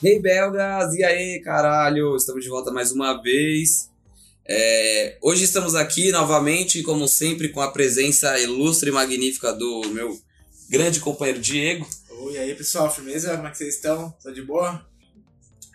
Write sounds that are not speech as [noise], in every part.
Hey belgas, e aí caralho, estamos de volta mais uma vez. É, hoje estamos aqui novamente, como sempre, com a presença ilustre e magnífica do meu grande companheiro Diego. Oi, aí pessoal, firmeza? Como é que vocês estão? Tá de boa?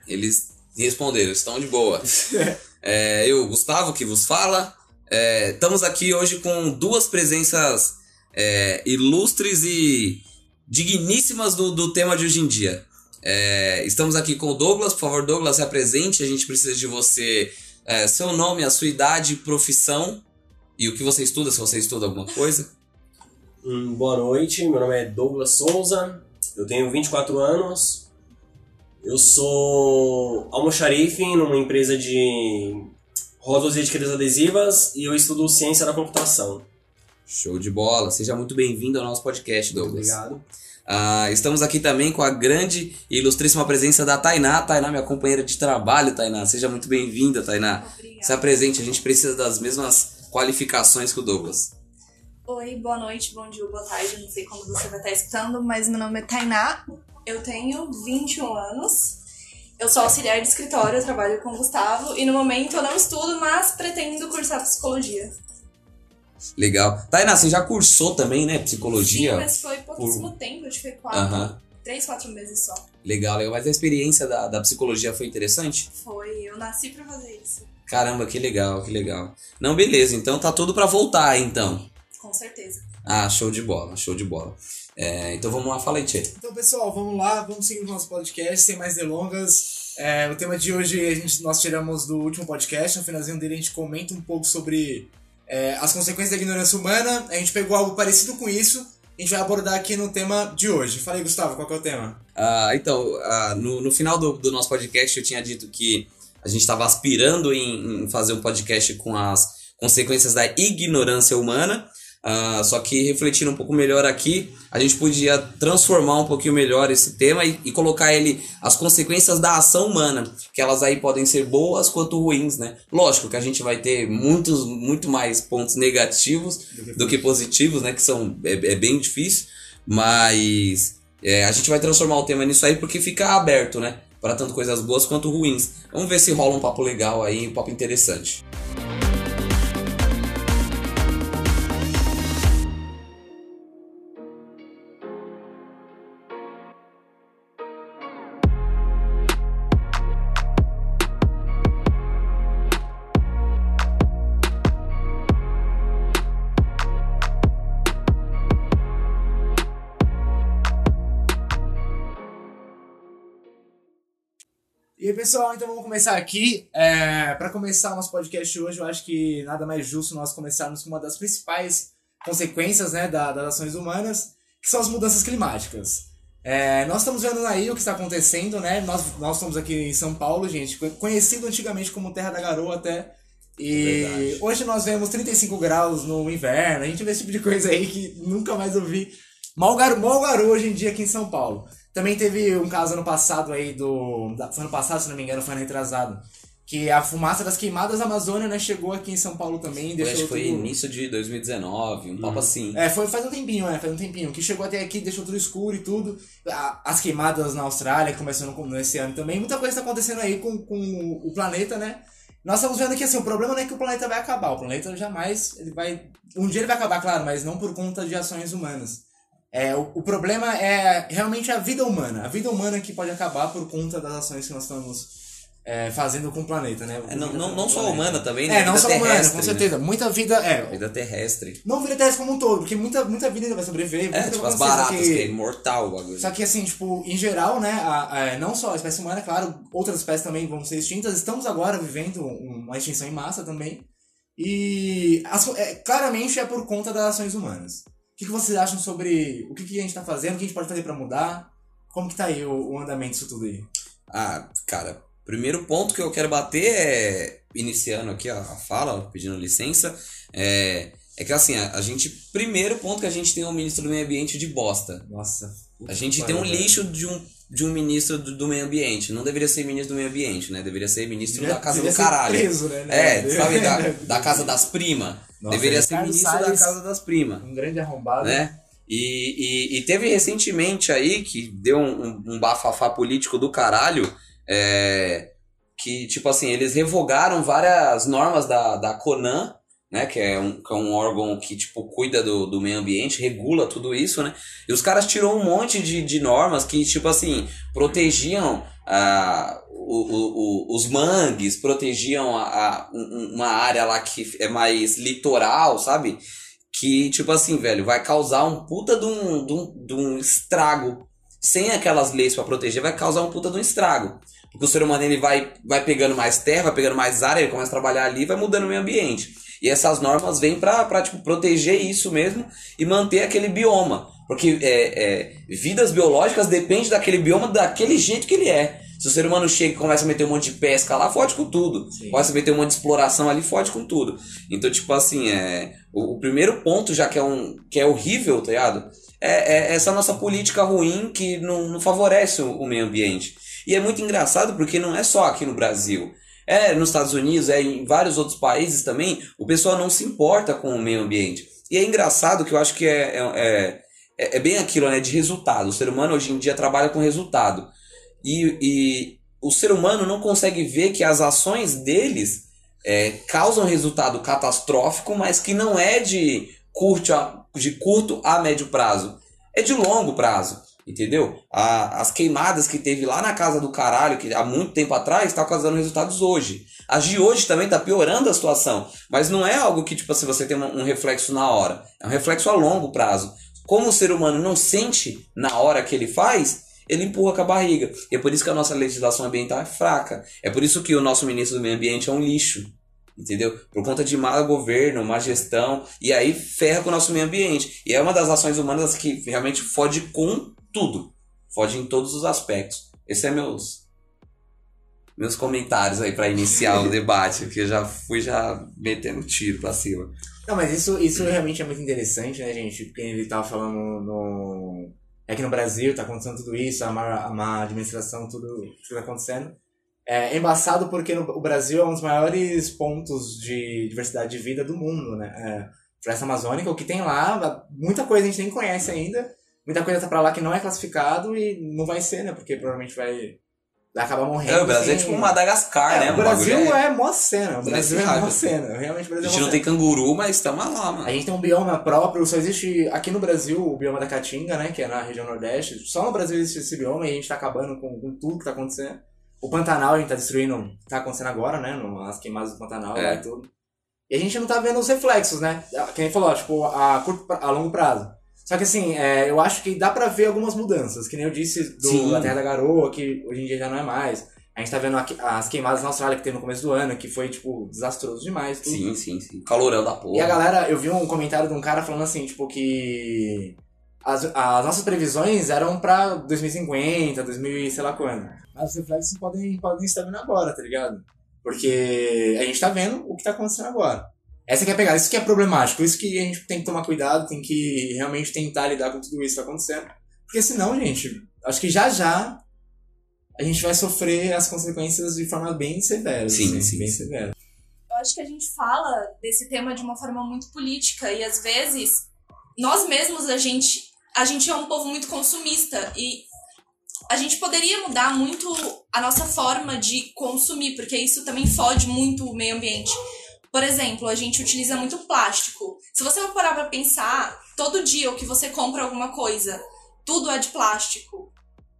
Eles responderam, estão de boa. [laughs] é, eu, Gustavo, que vos fala. É, estamos aqui hoje com duas presenças é, ilustres e digníssimas do, do tema de hoje em dia. É, estamos aqui com o Douglas, por favor, Douglas, se apresente. A gente precisa de você, é, seu nome, a sua idade, profissão e o que você estuda, se você estuda alguma coisa. Hum, boa noite, meu nome é Douglas Souza, eu tenho 24 anos, eu sou almoxarife numa empresa de rótulos e etiquetas adesivas e eu estudo ciência da computação. Show de bola, seja muito bem-vindo ao nosso podcast, Douglas. Obrigado. Ah, estamos aqui também com a grande e ilustríssima presença da Tainá. Tainá, minha companheira de trabalho, Tainá. Seja muito bem-vinda, Tainá. Obrigada. Se apresente, a gente precisa das mesmas qualificações que o Douglas. Oi, boa noite, bom dia, boa tarde. Não sei quando você vai estar escutando, mas meu nome é Tainá. Eu tenho 21 anos. Eu sou auxiliar de escritório, trabalho com o Gustavo e no momento eu não estudo, mas pretendo cursar psicologia. Legal. Tainá, você já cursou também, né? Sim, Psicologia? mas foi pouquíssimo tempo, acho que foi quatro, três, quatro meses só. Legal, legal. Mas a experiência da, da psicologia foi interessante? Foi, eu nasci pra fazer isso, Caramba, que legal, que legal. Não, beleza. Então tá tudo pra voltar, então. com certeza. Ah, show de bola, show de bola. É, então vamos lá, fala aí, Tchê. Então, pessoal, vamos lá, vamos seguir o nosso podcast, sem mais delongas. É, o tema de hoje a gente, nós tiramos do último podcast, no finalzinho dele a gente comenta um pouco sobre é, as consequências da ignorância humana. A gente pegou algo parecido com isso, a gente vai abordar aqui no tema de hoje. Fala aí, Gustavo, qual é o tema? Ah, então, ah, no, no final do, do nosso podcast eu tinha dito que a gente estava aspirando em, em fazer um podcast com as consequências da ignorância humana. Ah, só que refletindo um pouco melhor aqui, a gente podia transformar um pouquinho melhor esse tema e, e colocar ele as consequências da ação humana, que elas aí podem ser boas quanto ruins, né? Lógico que a gente vai ter muitos, muito mais pontos negativos do que positivos, né? Que são é, é bem difícil, mas é, a gente vai transformar o tema nisso aí porque fica aberto, né? Para tanto coisas boas quanto ruins. Vamos ver se rola um papo legal aí, um papo interessante. E aí, pessoal, então vamos começar aqui. É, para começar o nosso podcast hoje, eu acho que nada mais justo nós começarmos com uma das principais consequências né, da- das ações humanas, que são as mudanças climáticas. É, nós estamos vendo aí o que está acontecendo, né? Nós, nós estamos aqui em São Paulo, gente, co- conhecido antigamente como Terra da Garoa até. E Verdade. hoje nós vemos 35 graus no inverno, a gente vê esse tipo de coisa aí que nunca mais ouvi. Mal garoa, mal garoa hoje em dia aqui em São Paulo. Também teve um caso ano passado aí do. da- Foi ano passado, se não me engano, foi ano retrasado. Que a fumaça das queimadas da Amazônia, né, chegou aqui em São Paulo também. Deixou acho que foi tudo- início de 2019, um papo assim. é, foi faz um tempinho, é, faz um tempinho. Que chegou até aqui, deixou tudo escuro e tudo. As queimadas na Austrália, começando com- nesse ano também. Muita coisa tá acontecendo aí com, com o planeta, né? Nós estamos vendo que assim, o problema não é que o planeta vai acabar. O planeta jamais, ele vai... Um dia ele vai acabar, claro, mas não por conta de ações humanas. É, o, o problema é realmente a vida humana. A vida humana que pode acabar por conta das ações que nós estamos é, fazendo com o planeta, né? É, não, não, não só a humana também, né? É, não Vida só humana, com certeza. Muita vida... Né? É, Vida terrestre. não vida terrestre como um todo, porque muita, muita vida ainda vai sobreviver. É, tipo as acontecer, baratas, só que é imortal o bagulho. Só que assim, tipo, em geral, né, a, a- não só a espécie humana, claro, outras espécies também vão ser extintas. Estamos agora vivendo um- uma extinção em massa também. E as é, claramente é por conta das ações humanas. O que, que vocês acham sobre o que, que a gente tá fazendo, o que a gente pode fazer pra mudar? Como que tá aí o, o andamento disso tudo aí? Ah, cara, primeiro ponto que eu quero bater é, iniciando aqui a, fala, pedindo licença, é, é que assim, a, a gente, primeiro ponto que a gente tem um ministro do meio ambiente de bosta. Nossa. A gente tem um lixo de um, de um ministro do, do meio ambiente. Não deveria ser ministro do meio ambiente, né? Deveria ser ministro da casa do ser caralho. preso, né? É, sabe, da, da casa das primas. Deveria ser Ricardo ministro da casa das primas, Um grande arrombado. né? E, e, e teve recentemente aí que deu um, um, um bafafá político do caralho. É, que, tipo assim, eles revogaram várias normas da, da Conan, né? Que é um, que é um órgão que, tipo, cuida do, do meio ambiente, regula tudo isso, né? E os caras tirou um monte de, de normas que, tipo assim, protegiam ah, o, o, o, os mangues, protegiam a, a, uma área lá que é mais litoral, sabe? Que, tipo assim, velho, vai causar um puta de um, de um, de um estrago. Sem aquelas leis para proteger, vai causar um puta de um estrago. Porque o ser humano ele vai, vai pegando mais terra, vai pegando mais área, ele começa a trabalhar ali vai mudando o meio ambiente. E essas normas vêm para tipo, proteger isso mesmo e manter aquele bioma. Porque é, é, vidas biológicas dependem daquele bioma daquele jeito que ele é. Se o ser humano chega e começa a meter um monte de pesca lá, fode com tudo. Sim. Começa a meter um monte de exploração ali, fode com tudo. Então, tipo assim, é, o, o primeiro ponto, já que é, um, que é horrível, tá ligado? É, é essa nossa política ruim que não, não favorece o, o meio ambiente. E é muito engraçado porque não é só aqui no Brasil. É nos Estados Unidos, é em vários outros países também, o pessoal não se importa com o meio ambiente. E é engraçado que eu acho que é, é, é, é bem aquilo, né? De resultado. O ser humano hoje em dia trabalha com resultado. E, e o ser humano não consegue ver que as ações deles é, causam resultado catastrófico, mas que não é de curto, a, de curto a médio prazo. É de longo prazo. Entendeu? A, as queimadas que teve lá na casa do caralho, que há muito tempo atrás, está causando resultados hoje. As de hoje também está piorando a situação. Mas não é algo que, tipo assim, você tem um, um reflexo na hora. É um reflexo a longo prazo. Como o ser humano não sente na hora que ele faz, ele empurra com a barriga. E é por isso que a nossa legislação ambiental é fraca. É por isso que o nosso ministro do Meio Ambiente é um lixo. Entendeu? Por conta de mau governo, má gestão, e aí ferra com o nosso meio ambiente. E é uma das ações humanas que realmente fode com tudo. Fode em todos os aspectos. Esse é meus meus comentários aí para iniciar o [laughs] debate, que eu já fui já metendo tiro para cima. Não, mas isso, isso realmente é muito interessante, né, gente? Porque ele tava falando no. É que no Brasil tá acontecendo tudo isso, a má, a má administração, tudo que tá acontecendo. É embaçado porque no, o Brasil é um dos maiores pontos de diversidade de vida do mundo, né? É, Floresta Amazônica, o que tem lá, muita coisa a gente nem conhece ainda muita coisa tá pra lá que não é classificado e não vai ser, né? Porque provavelmente vai, acabar morrendo. É, o Brasil é tipo Madagascar, é, né? O Brasil é, é mó cena. O Brasil é mó cena. Realmente o Brasil A gente é não tem canguru, mas estamos lá, mano. A gente tem um bioma próprio, só existe aqui no Brasil o bioma da Caatinga, né? Que é na região Nordeste. Só no Brasil existe esse bioma e a gente tá acabando com, com tudo que tá acontecendo. O Pantanal a gente tá destruindo, tá acontecendo agora, né? As queimadas do Pantanal é. e tudo. E a gente não tá vendo os reflexos, né? Quem falou, tipo, a, curto, a longo prazo. Só que assim, é, eu acho que dá pra ver algumas mudanças, que nem eu disse do, da Terra da Garoa, que hoje em dia já não é mais. A gente tá vendo as queimadas na Austrália que teve no começo do ano, que foi, tipo, desastroso demais. Tudo. Sim, sim, sim. Calorão da porra. E a galera, eu vi um comentário de um cara falando assim, tipo, que as, as nossas previsões eram pra 2050, 2000 sei lá quando. Mas os reflexos podem, podem estar vindo agora, tá ligado? Porque a gente tá vendo o que tá acontecendo agora. Essa que é a pegada, isso que é problemático, isso que a gente tem que tomar cuidado, tem que realmente tentar lidar com tudo isso que está acontecendo. Porque senão, gente, acho que já já a gente vai sofrer as consequências de forma bem severa. Sim, assim, sim. Bem severa. Eu acho que a gente fala desse tema de uma forma muito política e às vezes nós mesmos a gente a gente é um povo muito consumista e a gente poderia mudar muito a nossa forma de consumir, porque isso também fode muito o meio ambiente. Por exemplo, a gente utiliza muito plástico. Se você for parar pra pensar, todo dia o que você compra alguma coisa, tudo é de plástico.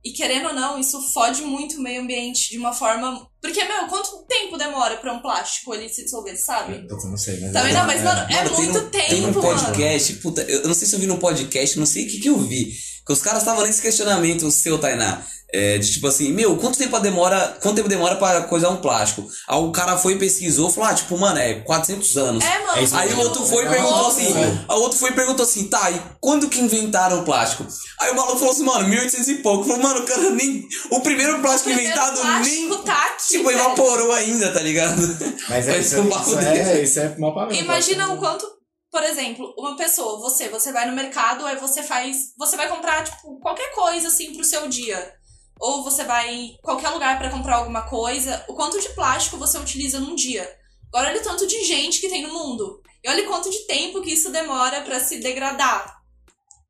E querendo ou não, isso fode muito o meio ambiente de uma forma. Porque, meu, quanto tempo demora pra um plástico ele se dissolver, sabe? Eu não sei, mas. Também não, mas, mano, é, é muito um, tempo. Tem um podcast, mano. puta, eu não sei se eu vi no podcast, não sei o que, que eu vi. Que os caras estavam nesse questionamento seu, Tainá. É, de tipo assim, meu, quanto tempo demora, quanto tempo demora para coisar um plástico? Aí o cara foi e pesquisou, falou, ah, tipo, mano, é 400 anos. É, mano. É aí o outro foi e perguntou assim, o outro foi e perguntou assim, tá, e quando que inventaram o plástico? Aí o maluco falou assim, mano, 1800 e pouco. Falou, mano, cara, nem, o primeiro plástico o primeiro inventado plástico nem, tá aqui, tipo, velho. evaporou ainda, tá ligado? Mas é, isso, isso, é, isso é mal pra mim. Imagina o quanto, por exemplo, uma pessoa, você, você vai no mercado, aí você faz, você vai comprar, tipo, qualquer coisa, assim, pro seu dia ou você vai em qualquer lugar para comprar alguma coisa, o quanto de plástico você utiliza num dia. Agora olha o tanto de gente que tem no mundo. E olha quanto de tempo que isso demora para se degradar.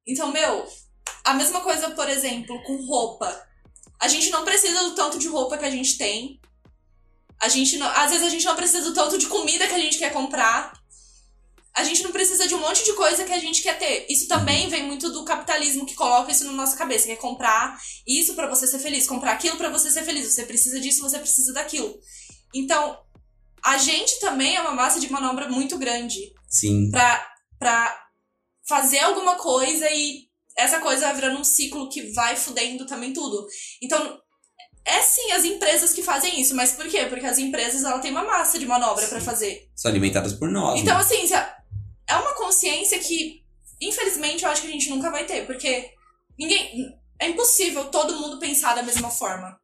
Então, meu, a mesma coisa, por exemplo, com roupa. A gente não precisa do tanto de roupa que a gente tem. A gente não, às vezes a gente não precisa do tanto de comida que a gente quer comprar. A gente não precisa de um monte de coisa que a gente quer ter. Isso também vem muito do capitalismo que coloca isso na nossa cabeça, que é comprar isso para você ser feliz, comprar aquilo para você ser feliz. Você precisa disso, você precisa daquilo. Então, a gente também é uma massa de manobra muito grande Sim. pra, pra fazer alguma coisa e essa coisa vai virando um ciclo que vai fudendo também tudo. Então, é sim as empresas que fazem isso, mas por quê? Porque as empresas ela têm uma massa de manobra pra fazer. São alimentadas por nós. Então, né? assim, se a- é uma consciência que, infelizmente, eu acho que a gente nunca vai ter, porque ninguém. É impossível todo mundo pensar da mesma forma.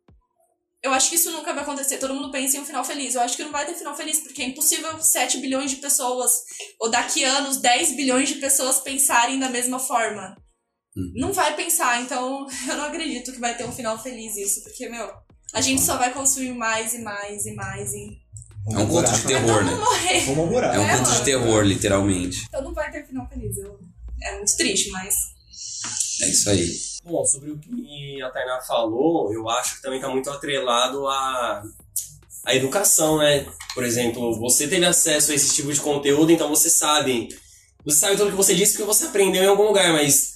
Eu acho que isso nunca vai acontecer. Todo mundo pensa em um final feliz. Eu acho que não vai ter final feliz, porque é impossível 7 bilhões de pessoas, ou daqui a anos 10 bilhões de pessoas pensarem da mesma forma. Uhum. Não vai pensar, então [laughs] eu não acredito que vai ter um final feliz isso, porque, meu, a gente só vai consumir mais e mais e mais e. É um conto de terror, né? morrer. Vamos morar. É um É, conto de terror, literalmente. Então não vai ter final feliz. Eu... É muito triste, mas. É isso aí. Bom, sobre o que a Tainá falou, eu acho que também está muito atrelado à, à educação, né? Por exemplo, você teve acesso a esse tipo de conteúdo, então você sabe. Você sabe tudo que você disse porque você aprendeu em algum lugar, mas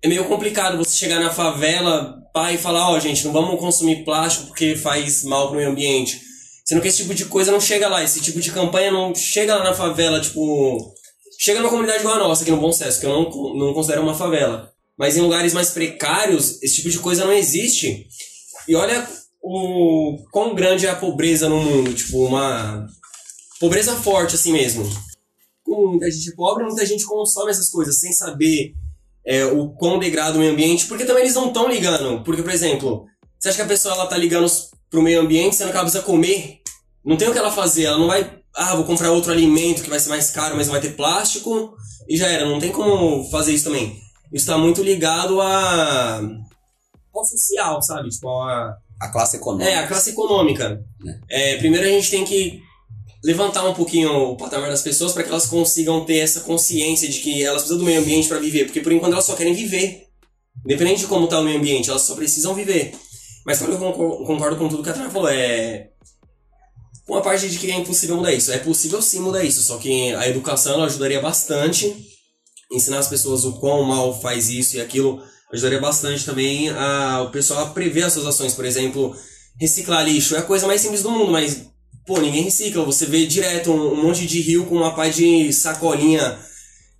é meio complicado você chegar na favela, pai, e falar, ó, gente, não vamos consumir plástico porque faz mal pro meio ambiente. Sendo que esse tipo de coisa não chega lá, esse tipo de campanha não chega lá na favela, tipo. Chega numa comunidade igual a nossa, aqui no Bom Sucesso, que eu não, não considero uma favela. Mas em lugares mais precários, esse tipo de coisa não existe. E olha o quão grande é a pobreza no mundo, tipo, uma pobreza forte assim mesmo. Com muita gente pobre, muita gente consome essas coisas sem saber é, o quão degrada o meio ambiente, porque também eles não estão ligando. Porque, por exemplo, você acha que a pessoa ela tá ligando pro meio ambiente, sendo que ela precisa comer? Não tem o que ela fazer, ela não vai, ah, vou comprar outro alimento que vai ser mais caro, mas não vai ter plástico, e já era, não tem como fazer isso também. Isso tá muito ligado a ao social, sabe? Tipo, a, A classe econômica. é, a classe econômica. É, primeiro a gente tem que levantar um pouquinho o patamar das pessoas para que elas consigam ter essa consciência de que elas precisam do meio ambiente para viver, porque por enquanto elas só querem viver. Independente de como tá o meio ambiente, elas só precisam viver. Mas que eu concor- concordo com tudo que a Tana falou, é com a parte de que é impossível mudar isso. É possível sim mudar isso, só que a educação ajudaria bastante. Ensinar as pessoas o quão mal faz isso e aquilo ajudaria bastante também a, o pessoal a prever as suas ações. Por exemplo, reciclar lixo é a coisa mais simples do mundo, mas, pô, ninguém recicla. Você vê direto um, um monte de rio com uma pá de sacolinha.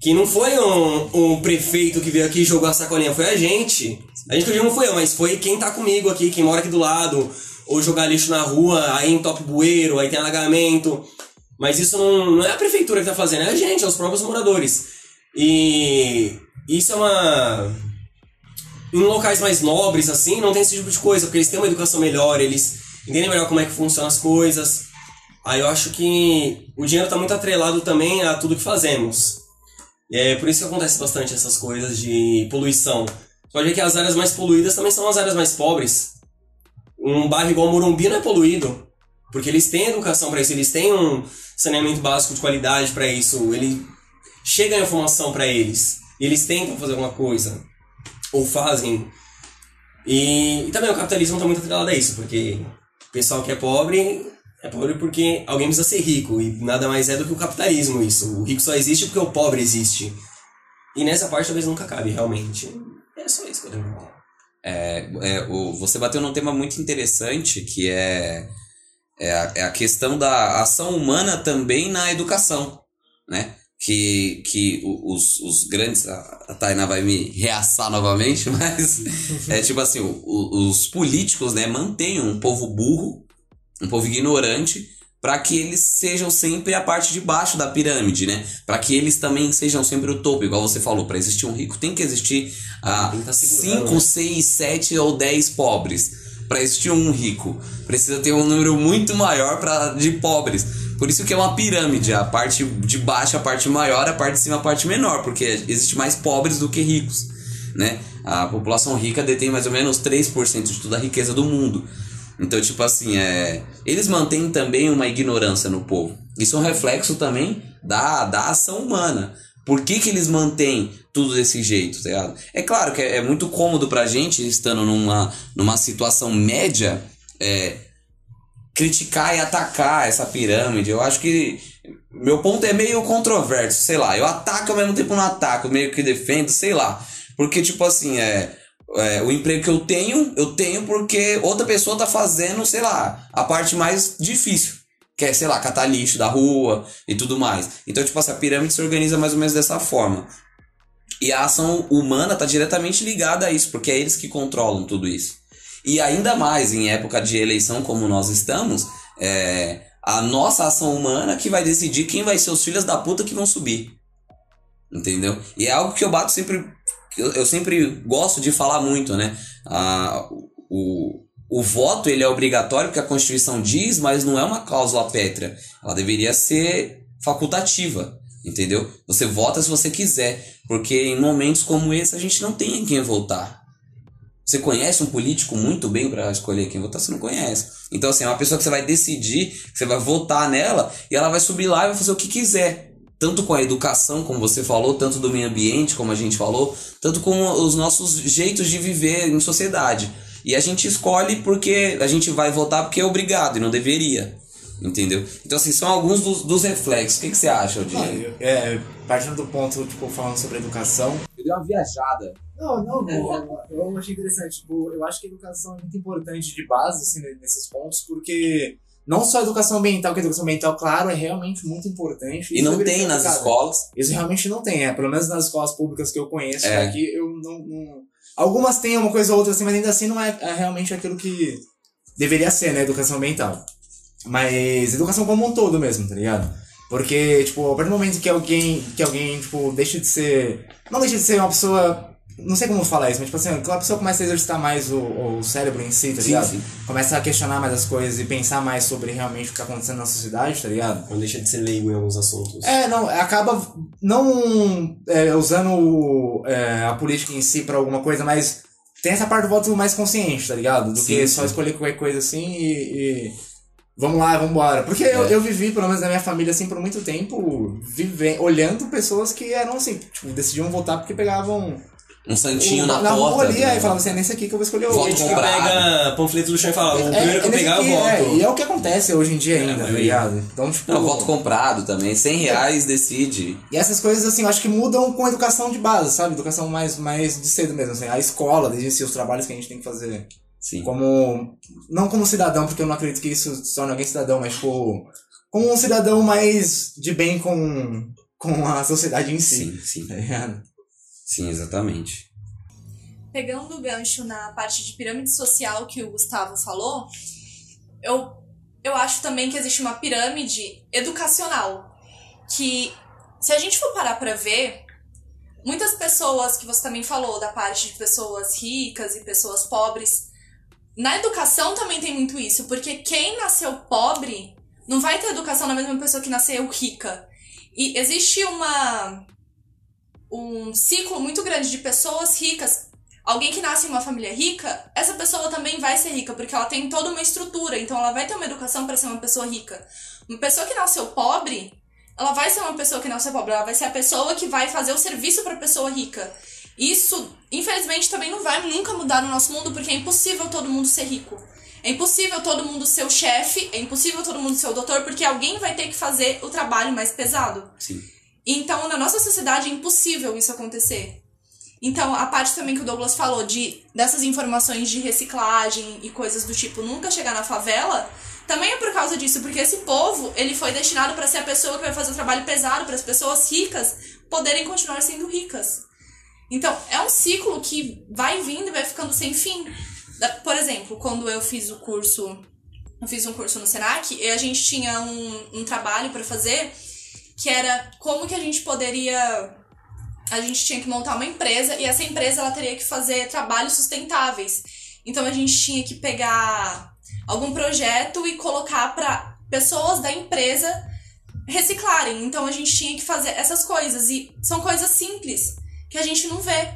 Que não foi um, um prefeito que veio aqui e jogou a sacolinha, foi a gente. A gente que não foi eu, mas foi quem tá comigo aqui, quem mora aqui do lado. Ou jogar lixo na rua, aí em top bueiro, aí tem alagamento. Mas isso não, não é a prefeitura que tá fazendo, é a gente, é os próprios moradores. E isso é uma. Em locais mais nobres, assim, não tem esse tipo de coisa, porque eles têm uma educação melhor, eles entendem melhor como é que funcionam as coisas. Aí eu acho que o dinheiro tá muito atrelado também a tudo que fazemos. É por isso que acontece bastante essas coisas de poluição. Você pode ver que as áreas mais poluídas também são as áreas mais pobres. Um bairro igual Morumbi não é poluído, porque eles têm educação para isso, eles têm um saneamento básico de qualidade para isso, ele chega a informação para eles, eles tentam fazer alguma coisa, ou fazem. E, e também o capitalismo está muito atrelado a isso, porque o pessoal que é pobre é pobre porque alguém precisa ser rico, e nada mais é do que o capitalismo isso. O rico só existe porque o pobre existe. E nessa parte talvez nunca cabe, realmente. É só isso que eu tenho falar. É, é, o, você bateu num tema muito interessante que é, é, a, é a questão da ação humana também na educação, né? Que, que os, os grandes. A Tainá vai me reaçar novamente, [laughs] mas é tipo assim: o- o- os políticos né, mantêm um povo burro, um povo ignorante, para que eles sejam sempre a parte de baixo da pirâmide, né? Para que eles também sejam sempre o topo, igual você falou. Para existir um rico, tem que existir ah, Tem que tá segurando, 5, né? 6, 7 ou 10 pobres. Para existir um rico, precisa ter um número muito maior pra, de pobres. Por isso que é uma pirâmide. A parte de baixo, a parte maior, a parte de cima, a parte menor. Porque existe mais pobres do que ricos. Né? A população rica detém mais ou menos 3% de toda a riqueza do mundo. Então, tipo assim, é, eles mantêm também uma ignorância no povo. Isso é um reflexo também da, da ação humana. Por que, que eles mantêm tudo desse jeito, tá ligado? É claro que é, é muito cômodo pra gente, estando numa, numa situação média, é, criticar e atacar essa pirâmide. Eu acho que meu ponto é meio controverso, sei lá. Eu ataco ao mesmo tempo não ataco, meio que defendo, sei lá. Porque, tipo assim, é, é, o emprego que eu tenho, eu tenho porque outra pessoa tá fazendo, sei lá, a parte mais difícil. Que é, sei lá, catar lixo da rua e tudo mais. Então, tipo assim, a pirâmide se organiza mais ou menos dessa forma. E a ação humana tá diretamente ligada a isso, porque é eles que controlam tudo isso. E ainda mais em época de eleição como nós estamos, é a nossa ação humana que vai decidir quem vai ser os filhos da puta que vão subir. Entendeu? E é algo que eu bato sempre. Eu, eu sempre gosto de falar muito, né? Ah, o, o voto ele é obrigatório porque a Constituição diz, mas não é uma cláusula pétrea. Ela deveria ser facultativa, entendeu? Você vota se você quiser, porque em momentos como esse a gente não tem em quem votar. Você conhece um político muito bem para escolher quem votar? Você não conhece. Então, assim, é uma pessoa que você vai decidir, você vai votar nela, e ela vai subir lá e vai fazer o que quiser. Tanto com a educação, como você falou, tanto do meio ambiente, como a gente falou, tanto com os nossos jeitos de viver em sociedade. E a gente escolhe porque a gente vai votar porque é obrigado e não deveria. Entendeu? Então, assim, são alguns dos, dos reflexos. O que, que você acha, Odinho? É, partindo do ponto, tipo, falando sobre educação. Eu dei uma viajada. Não, não, eu, eu achei interessante. Tipo, eu acho que a educação é muito importante de base, assim, nesses pontos, porque não só a educação ambiental, que a educação ambiental, claro, é realmente muito importante. E não tem nas escolas. Isso realmente não tem, é. Pelo menos nas escolas públicas que eu conheço É. aqui, eu não, não- Algumas têm uma coisa ou outra assim, mas ainda assim não é, é realmente aquilo que deveria ser, né? Educação ambiental. Mas educação como um todo mesmo, tá ligado? Porque, tipo, a partir do momento que alguém, que alguém, tipo, deixa de ser. Não deixa de ser uma pessoa. Não sei como falar isso, mas, tipo assim, aquela pessoa começa a exercitar mais o, o cérebro em si, tá Sim, ligado? sim. Começa a questionar mais as coisas e pensar mais sobre realmente o que tá acontecendo na sociedade, tá ligado? Não deixa de ser leigo em alguns assuntos. É, não, acaba não é, usando é, a política em si pra alguma coisa, mas tem essa parte do voto mais consciente, tá ligado? Do Sim, que só escolher qualquer coisa assim e. e vamos lá, vamos embora. Porque eu, É. eu vivi, pelo menos na minha família, assim, por muito tempo, vive, olhando pessoas que eram assim, tipo, decidiam votar porque pegavam. Um santinho o- na, na porta. rua ali, né? aí falavam assim, é nesse aqui que eu vou escolher hoje. Gente que comprado. pega panfleto do chão e fala, o primeiro que eu pegar, eu aqui, voto. é, e é o que acontece hoje em dia ainda, tá ligado? Então, tipo. Não, voto comprado também. 100 reais decide. E essas coisas, assim, eu acho que mudam com a educação de base, sabe? Educação mais, mais de cedo mesmo, assim. A escola, desde si, os trabalhos que a gente tem que fazer. Sim. Como. Não como cidadão, porque eu não acredito que isso torne alguém cidadão, mas, tipo. Como um cidadão mais de bem com, com a sociedade em si. Sim, sim. Tá ligado? Sim, exatamente. Pegando o gancho na parte de pirâmide social que o Gustavo falou, eu, eu acho também que existe uma pirâmide educacional. Que, se a gente for parar pra ver, muitas pessoas, que você também falou, da parte de pessoas ricas e pessoas pobres, na educação também tem muito isso, porque quem nasceu pobre não vai ter educação da mesma pessoa que nasceu rica. E existe uma um ciclo muito grande de pessoas ricas. Alguém que nasce em uma família rica, essa pessoa também vai ser rica, porque ela tem toda uma estrutura, então ela vai ter uma educação para ser uma pessoa rica. Uma pessoa que nasceu pobre, ela vai ser uma pessoa que nasceu pobre, ela vai ser a pessoa que vai fazer o serviço para pessoa rica. Isso, infelizmente, também não vai nunca mudar no nosso mundo, porque é impossível todo mundo ser rico. É impossível todo mundo ser o chefe, é impossível todo mundo ser o doutor, porque alguém vai ter que fazer o trabalho mais pesado. Sim. Então, na nossa sociedade é impossível isso acontecer. Então, a parte também que o Douglas falou de dessas informações de reciclagem e coisas do tipo nunca chegar na favela, também é por causa disso, porque esse povo, ele foi destinado para ser a pessoa que vai fazer o trabalho pesado para as pessoas ricas poderem continuar sendo ricas. Então, é um ciclo que vai vindo e vai ficando sem fim. Por exemplo, quando eu fiz o curso, eu fiz um curso no Senac, e a gente tinha um, um trabalho para fazer que era como que a gente poderia a gente tinha que montar uma empresa e essa empresa ela teria que fazer trabalhos sustentáveis. Então a gente tinha que pegar algum projeto e colocar para pessoas da empresa reciclarem. Então a gente tinha que fazer essas coisas e são coisas simples que a gente não vê.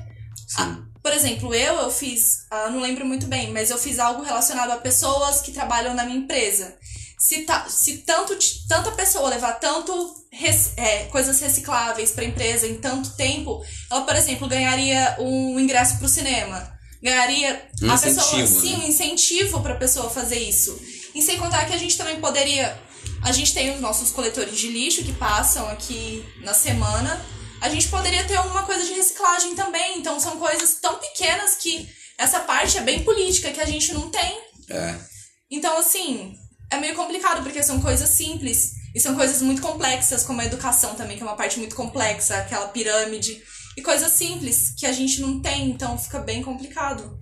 Sim. Por exemplo, eu eu fiz, ah, não lembro muito bem, mas eu fiz algo relacionado a pessoas que trabalham na minha empresa. Se, ta, se tanto, tanta pessoa levar tanto res- é, coisas recicláveis para a empresa em tanto tempo, ela, por exemplo, ganharia um ingresso para o cinema. Ganharia Um a pessoa, incentivo, sim, né? um incentivo para a pessoa fazer isso. E sem contar que a gente também poderia. A gente tem os nossos coletores de lixo que passam aqui na semana. A gente poderia ter uma coisa de reciclagem também. Então são coisas tão pequenas que essa parte é bem política que a gente não tem. É. Então, assim, é meio complicado porque são coisas simples e são coisas muito complexas, como a educação também, que é uma parte muito complexa, aquela pirâmide, e coisas simples que a gente não tem, então fica bem complicado.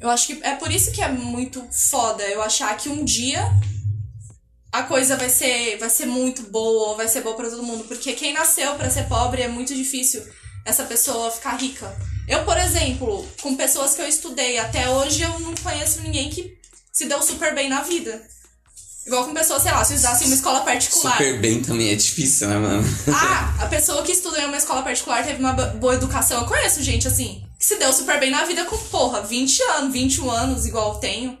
Eu acho que é por isso que é muito foda eu achar que um dia a coisa vai ser, vai ser muito boa, ou vai ser boa pra todo mundo, porque quem nasceu pra ser pobre é muito difícil essa pessoa ficar rica. Eu, por exemplo, com pessoas que eu estudei até hoje, eu não conheço ninguém que se deu super bem na vida. Igual com pessoas, sei lá, se usasse uma escola particular. Super bem também é difícil, né, mano? Ah, [laughs] a pessoa que estudou em uma escola particular teve uma bo- boa educação. Eu conheço gente assim, que se deu super bem na vida com, porra, 20 anos, 21 anos, igual eu tenho.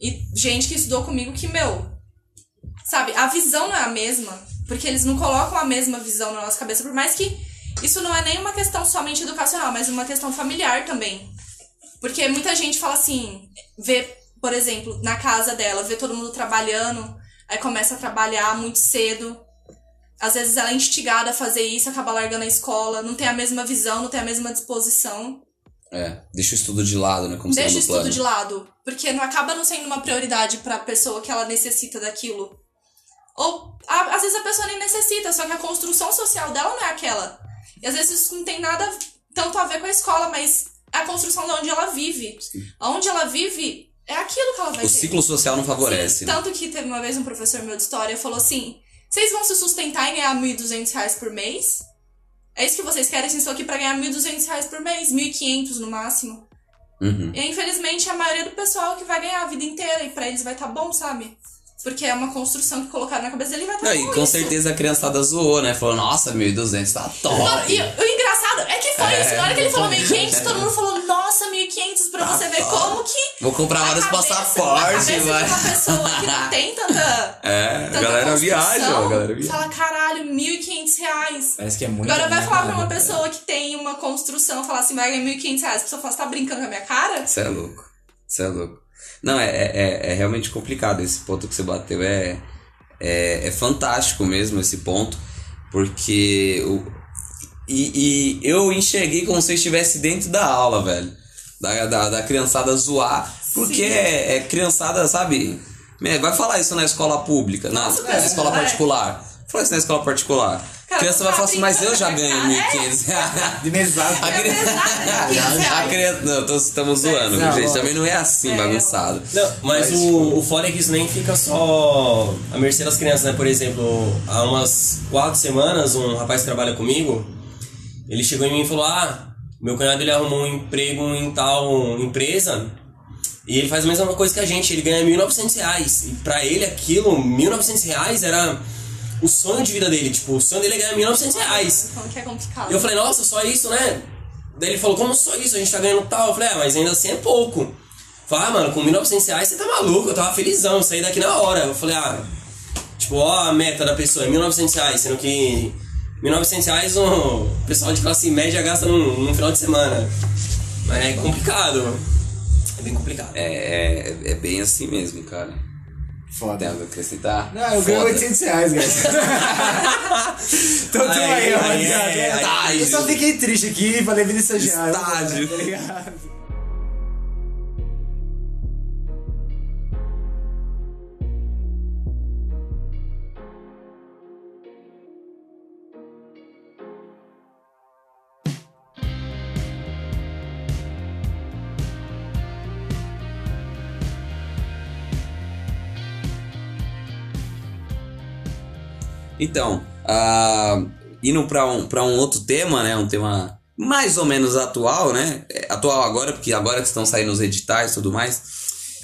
E gente que estudou comigo que, meu, sabe, a visão não é a mesma. Porque eles não colocam a mesma visão na nossa cabeça, por mais que isso não é nem uma questão somente educacional, mas uma questão familiar também. Porque muita gente fala assim, vê, por exemplo, na casa dela, vê todo mundo trabalhando, aí começa a trabalhar muito cedo. Às vezes ela é instigada a fazer isso, acaba largando a escola, não tem a mesma visão, não tem a mesma disposição. É, deixa o estudo de lado, né? Como Deixa o estudo plano. de lado, porque não acaba não sendo uma prioridade pra pessoa que ela necessita daquilo. Ou a- às vezes a pessoa nem necessita, só que a construção social dela não é aquela. E às vezes isso não tem nada tanto a ver com a escola, mas é a construção de onde ela vive. Onde ela vive é aquilo que ela vai O ter. ciclo social não favorece. Sim, né? tanto que teve uma vez um professor meu de história falou assim: vocês vão se sustentar e ganhar 1.200 reais por mês? É isso que vocês querem? Vocês estão aqui pra ganhar 1.200 reais por mês, 1.500 no máximo. Uhum. E infelizmente a maioria do pessoal que vai ganhar a vida inteira e pra eles vai estar bom, sabe? Porque é uma construção que colocaram na cabeça dele e vai estar Não, bom. e com isso. certeza a criançada zoou, né? Falou, nossa, 1.200 tá top. Mano, e o engraçado é que foi É. isso. Na hora que ele falou 1.500, todo mundo falou, nossa, 1.500 pra Tá você ver top. como que. Vou comprar vários passaportes, vai. uma pessoa que não [laughs] tem tanta. É, a tanta galera viaja, a galera viaja. Fala, caralho, 1.500 reais. Parece que é muito. Agora vai falar pra uma nada. pessoa que tem uma construção, falar assim, vai ganhar 1.500 reais. A pessoa fala, você tá brincando com a minha cara? Você é louco. Você é louco. Não, é, é, é realmente complicado esse ponto que você bateu. É, é, é fantástico mesmo esse ponto. Porque. O, e, e eu enxerguei como se eu estivesse dentro da aula, velho. Da, da, da criançada zoar. Porque é, é criançada, sabe? É, Vai falar isso na escola pública, na, Nossa, na escola é. particular. Fala isso na escola particular. Cara, criança vai falar assim, mas eu já ganho com a 1.500 reais. [laughs] De mesada. A É criança- 500 [laughs] A criança. Não, tô- estamos zoando, Não, gente. Também não é assim, É, bagunçado. Não, mas, o, o foda é que isso nem fica só a mercê das crianças, né? Por exemplo, há umas quatro semanas, um rapaz que trabalha comigo, ele chegou em mim e falou: Ah, meu cunhado ele arrumou um emprego em tal empresa e ele faz a mesma coisa que a gente, ele ganha 1.900 reais. E pra ele aquilo, 1.900 reais era o sonho de vida dele. Tipo, o sonho dele é ganhar 1.900 reais. Como que é complicado. E eu falei, nossa, só isso, né? Daí ele falou, como só isso? A gente tá ganhando tal. Eu falei, ah, mas ainda assim é pouco. Eu Falei, ah, mano, com 1.900 reais você tá maluco, eu tava felizão, eu saí daqui na hora. Eu falei, ah, tipo, ó a meta da pessoa, é 1.900 reais, sendo que 1.900 reais o pessoal de classe média gasta num, num final de semana. Mas é complicado. É bem complicado. É, é, é bem assim mesmo, cara. Tem Foda. algo a acrescentar? Não, eu ganho Foda. 800 reais, [laughs] guys. Então tem aí, Aí, rapaziada. aí. Eu só fiquei triste aqui, falei vida estagiário. Estágio. Tá ligado? Então, ah, indo pra um, um outro tema, né? Um tema mais ou menos atual, né? É, Atual agora, porque agora que estão saindo os editais e tudo mais.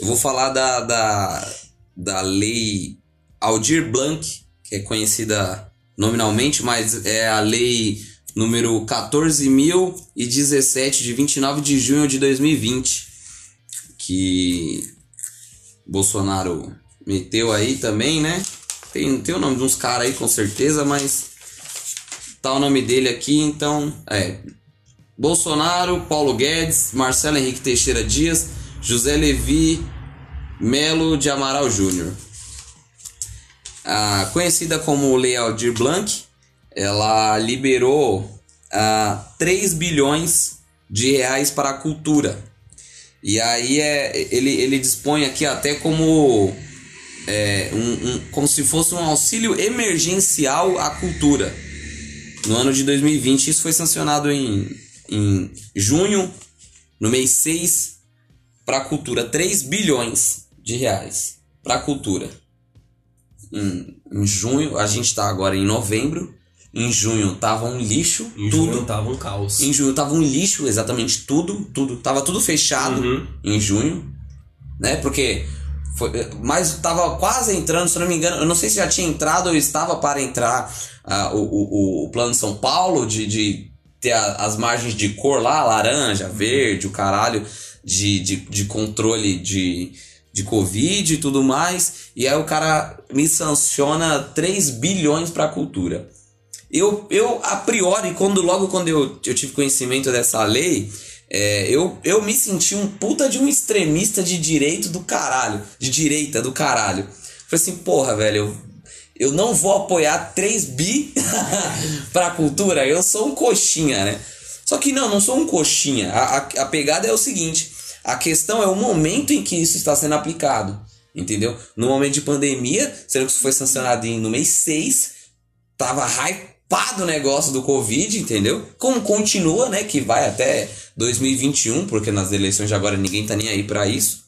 Eu vou falar da, da, da lei Aldir Blanc, que é conhecida nominalmente, mas é a lei número 14.017, de 29 de junho de 2020, que Bolsonaro meteu aí também, né? Tem, tem o nome de uns caras aí com certeza, mas tá o nome dele aqui, então é Bolsonaro, Paulo Guedes, Marcelo Henrique Teixeira Dias, José Levi Melo de Amaral Júnior. Ah, conhecida como Lei Aldir Blanc, ela liberou ah, 3 bilhões de reais para a cultura. E aí é, ele, ele dispõe aqui até como, é, um, um, como se fosse um auxílio emergencial à cultura. No ano de 2020, isso foi sancionado em, em junho, no mês 6, para a cultura. 3 bilhões de reais para a cultura. Em, em junho, a gente está agora em novembro. Em junho tava um lixo, Em tudo. junho tava um caos. Em junho tava um lixo, exatamente tudo, tudo. Tava tudo fechado Uhum. em junho, né? Porque. Foi, mas tava quase entrando, se não me engano, eu não sei se já tinha entrado ou estava para entrar ah, o, o, o plano São Paulo de, de ter a- as margens de cor lá, laranja, verde, o caralho, de, de, de controle de, de Covid e tudo mais. E aí o cara me sanciona 3 bilhões pra cultura. Eu, eu, a priori, quando logo quando eu, eu tive conhecimento dessa lei, é, eu, eu me senti um puta de um extremista de direito do caralho. De direita do caralho. Falei assim, porra, velho, eu, eu não vou apoiar 3 bi [laughs] pra cultura, eu sou um coxinha, né? Só que não, não sou um coxinha. A, a, a pegada é o seguinte: a questão é o momento em que isso está sendo aplicado. Entendeu? No momento de pandemia, sendo que isso foi sancionado em- no mês 6, tava hypado o negócio do Covid, entendeu? Como continua, né? Que vai até 2021, porque nas eleições de agora ninguém tá nem aí pra isso.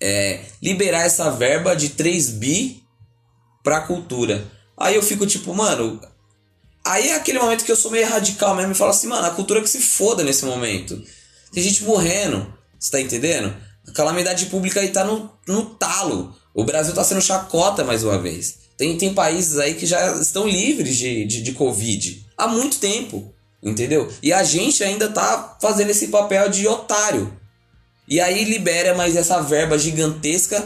É, liberar essa verba de 3 bi pra cultura. Aí eu fico tipo, mano. Aí é aquele momento que eu sou meio radical mesmo e falo assim, mano, a cultura que se foda nesse momento. Tem gente morrendo, você tá entendendo? A calamidade pública aí tá no, no talo. O Brasil tá sendo chacota mais uma vez. Tem, tem países aí que já estão livres de, de, de Covid há muito tempo, entendeu? E a gente ainda tá fazendo esse papel de otário. E aí libera mais essa verba gigantesca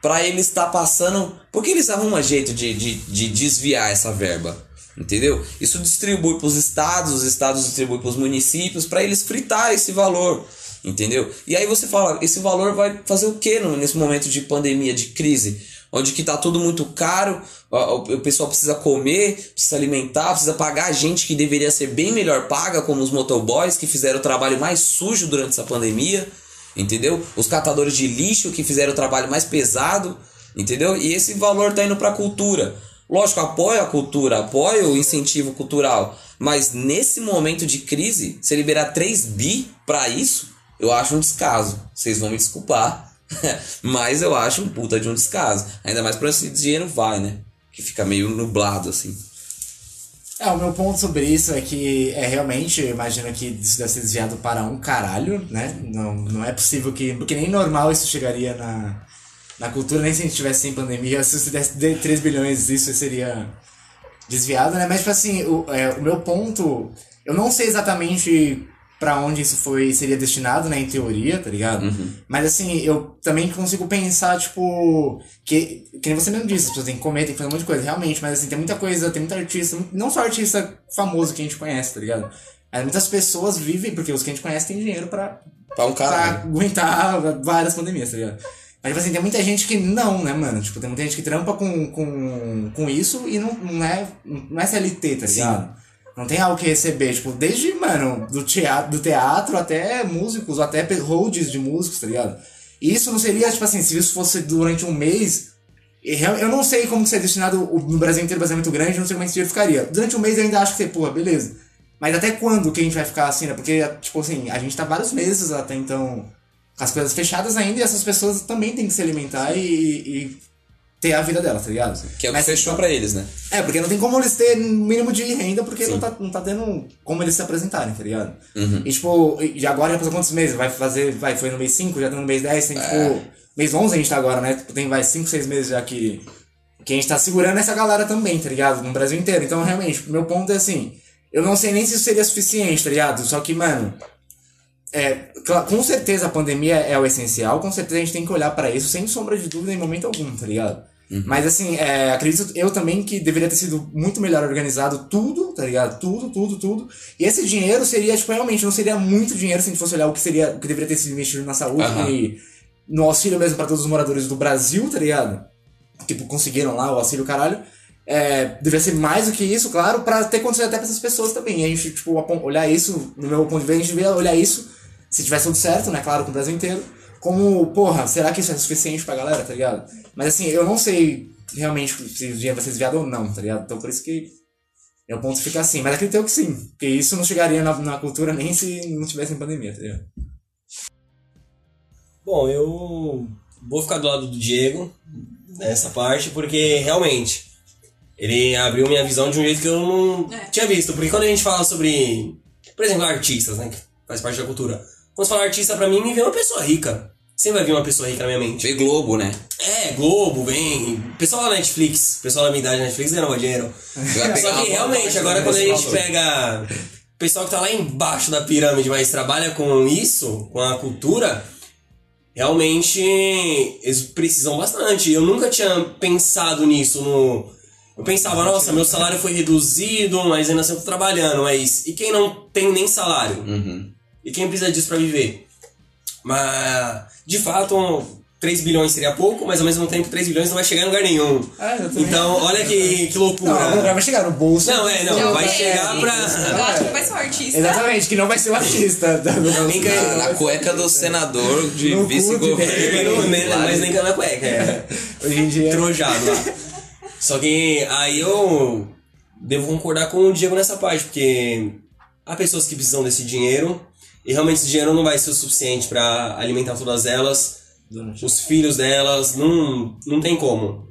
pra eles estar passando. Porque eles arrumam jeito de, de, de desviar essa verba. Entendeu? Isso distribui para os estados, os estados distribuem para os municípios para eles fritar esse valor. Entendeu? E aí você fala, esse valor vai fazer o que nesse momento de pandemia, de crise? Onde que tá tudo muito caro, o pessoal precisa comer, precisa alimentar, precisa pagar gente que deveria ser bem melhor paga, como os motoboys que fizeram o trabalho mais sujo durante essa pandemia entendeu? Os catadores de lixo que fizeram o trabalho mais pesado, entendeu? E esse valor tá indo pra cultura. Lógico, apoio a cultura, apoio o incentivo cultural, mas nesse momento de crise, se liberar 3 bi pra isso, eu acho um descaso. Vocês vão me desculpar, [laughs] mas eu acho um puta de um descaso. Ainda mais pra esse dinheiro vai, né? Que fica meio nublado assim. É, o meu ponto sobre isso é que é realmente, eu imagino que isso deve ser desviado para um caralho, né? Não, não é possível que. Porque nem normal isso chegaria na, na cultura, nem se a gente tivesse sem pandemia. Se você desse de 3 bilhões, isso seria desviado, né? Mas, tipo assim, o, é, o meu ponto. Eu não sei exatamente pra onde isso foi seria destinado, né, em teoria, tá ligado? Mas assim, eu também consigo pensar, tipo, que, que nem você mesmo disse, as pessoas têm que comer, tem que fazer um monte de coisa, realmente, mas assim, tem muita coisa, tem muita artista, não só artista famoso que a gente conhece, tá ligado? Mas muitas pessoas vivem, porque os que a gente conhece têm dinheiro pra, Pra um pra caralho. aguentar [laughs] várias pandemias, tá ligado? Mas, tipo assim, tem muita gente que não, né, mano? Tipo, tem muita gente que trampa com, com, com isso e não, não, é, não é CLT, tá ligado? Não tem algo que receber, tipo, desde, mano, do teatro, do teatro até músicos, até holds de músicos, tá ligado? E isso não seria, tipo assim, se isso fosse durante um mês, eu não sei como que seria destinado, no Brasil inteiro, o Brasil é muito grande, não sei como esse dinheiro ficaria. Durante um mês eu ainda acho que, porra, beleza. Mas até quando que a gente vai ficar assim, né? Porque, tipo assim, a gente tá vários meses até então com as coisas fechadas ainda e essas pessoas também têm que se alimentar e, e ter a vida delas, tá ligado? Que é o que Mas- fechou pra eles, né? É, porque não tem como eles terem um mínimo de renda, porque não tá, não tá tendo como eles se apresentarem, tá ligado? E tipo, e agora já passou quantos meses? Vai fazer, vai, foi no mês 5, já tá no mês 10, tem tipo, mês 11 a gente tá agora, né? Tipo, tem, vai, 5, 6 meses já que, que a gente tá segurando essa galera também, tá ligado? No Brasil inteiro. Então, realmente, meu ponto é assim, eu não sei nem se isso seria suficiente, tá ligado? Só que, mano, é, com certeza a pandemia é o essencial, com certeza a gente tem que olhar pra isso sem sombra de dúvida em momento algum, tá ligado? Mas assim, é, acredito eu também que deveria ter sido muito melhor organizado tudo, tá ligado? Tudo, tudo, tudo. E esse dinheiro seria, tipo, realmente, não seria muito dinheiro se a gente fosse olhar o que seria, o que deveria ter sido investido na saúde Aham. e no auxílio mesmo pra todos os moradores do Brasil, tá ligado? Tipo, conseguiram lá o auxílio caralho. É, deveria ser mais do que isso, claro, pra ter condições até pra essas pessoas também. E a gente, tipo, olhar isso, no meu ponto de vista, a gente devia olhar isso, se tivesse tudo certo, né, claro, com o Brasil inteiro, como, porra, será que isso é suficiente pra galera, tá ligado? Mas assim, eu não sei realmente se o dinheiro vai ser desviado ou não, tá ligado? Então por isso que é o ponto que fica assim. Mas acredito que sim, porque isso não chegaria na, na cultura nem se não tivesse em pandemia, tá ligado? Bom, eu vou ficar do lado do Diego nessa parte, porque realmente ele abriu minha visão de um jeito que eu não É. tinha visto. Porque quando a gente fala sobre, por exemplo, artistas, né, que faz parte da cultura. Quando você fala artista, pra mim, me vem uma pessoa rica. Sempre vai vir uma pessoa rica na minha mente. Vê Globo, né? É, Globo, vem. Pessoal da Netflix, pessoal da minha idade da Netflix ganhou dinheiro. Só que realmente, agora do quando a gente pega o pessoal que tá lá embaixo da pirâmide, mas trabalha com isso, com a cultura, realmente eles precisam bastante. Eu nunca tinha pensado nisso no. Eu pensava, nossa, meu salário foi reduzido, mas ainda assim eu tô trabalhando, mas. E quem não tem nem salário? Uhum. E quem precisa disso pra viver? Mas, de fato, 3 bilhões seria pouco, mas ao mesmo tempo 3 bilhões não vai chegar em lugar nenhum. Ah. Então, olha que, que loucura. Não, lugar vai chegar no bolso. Não, é, não, vai sei, chegar sim. pra. Eu acho que vai ser um artista. Exatamente, que não vai ser o artista. [laughs] Nem ganha- Na, na cueca do senador de vice-governo. Nem- nem- Mas nem na cueca, é. Hoje em dia. Trojado lá. Só que aí eu devo concordar com o Diego nessa parte, porque há pessoas que precisam desse dinheiro e realmente esse dinheiro não vai ser o suficiente pra alimentar todas elas, os filhos delas, não, não tem como.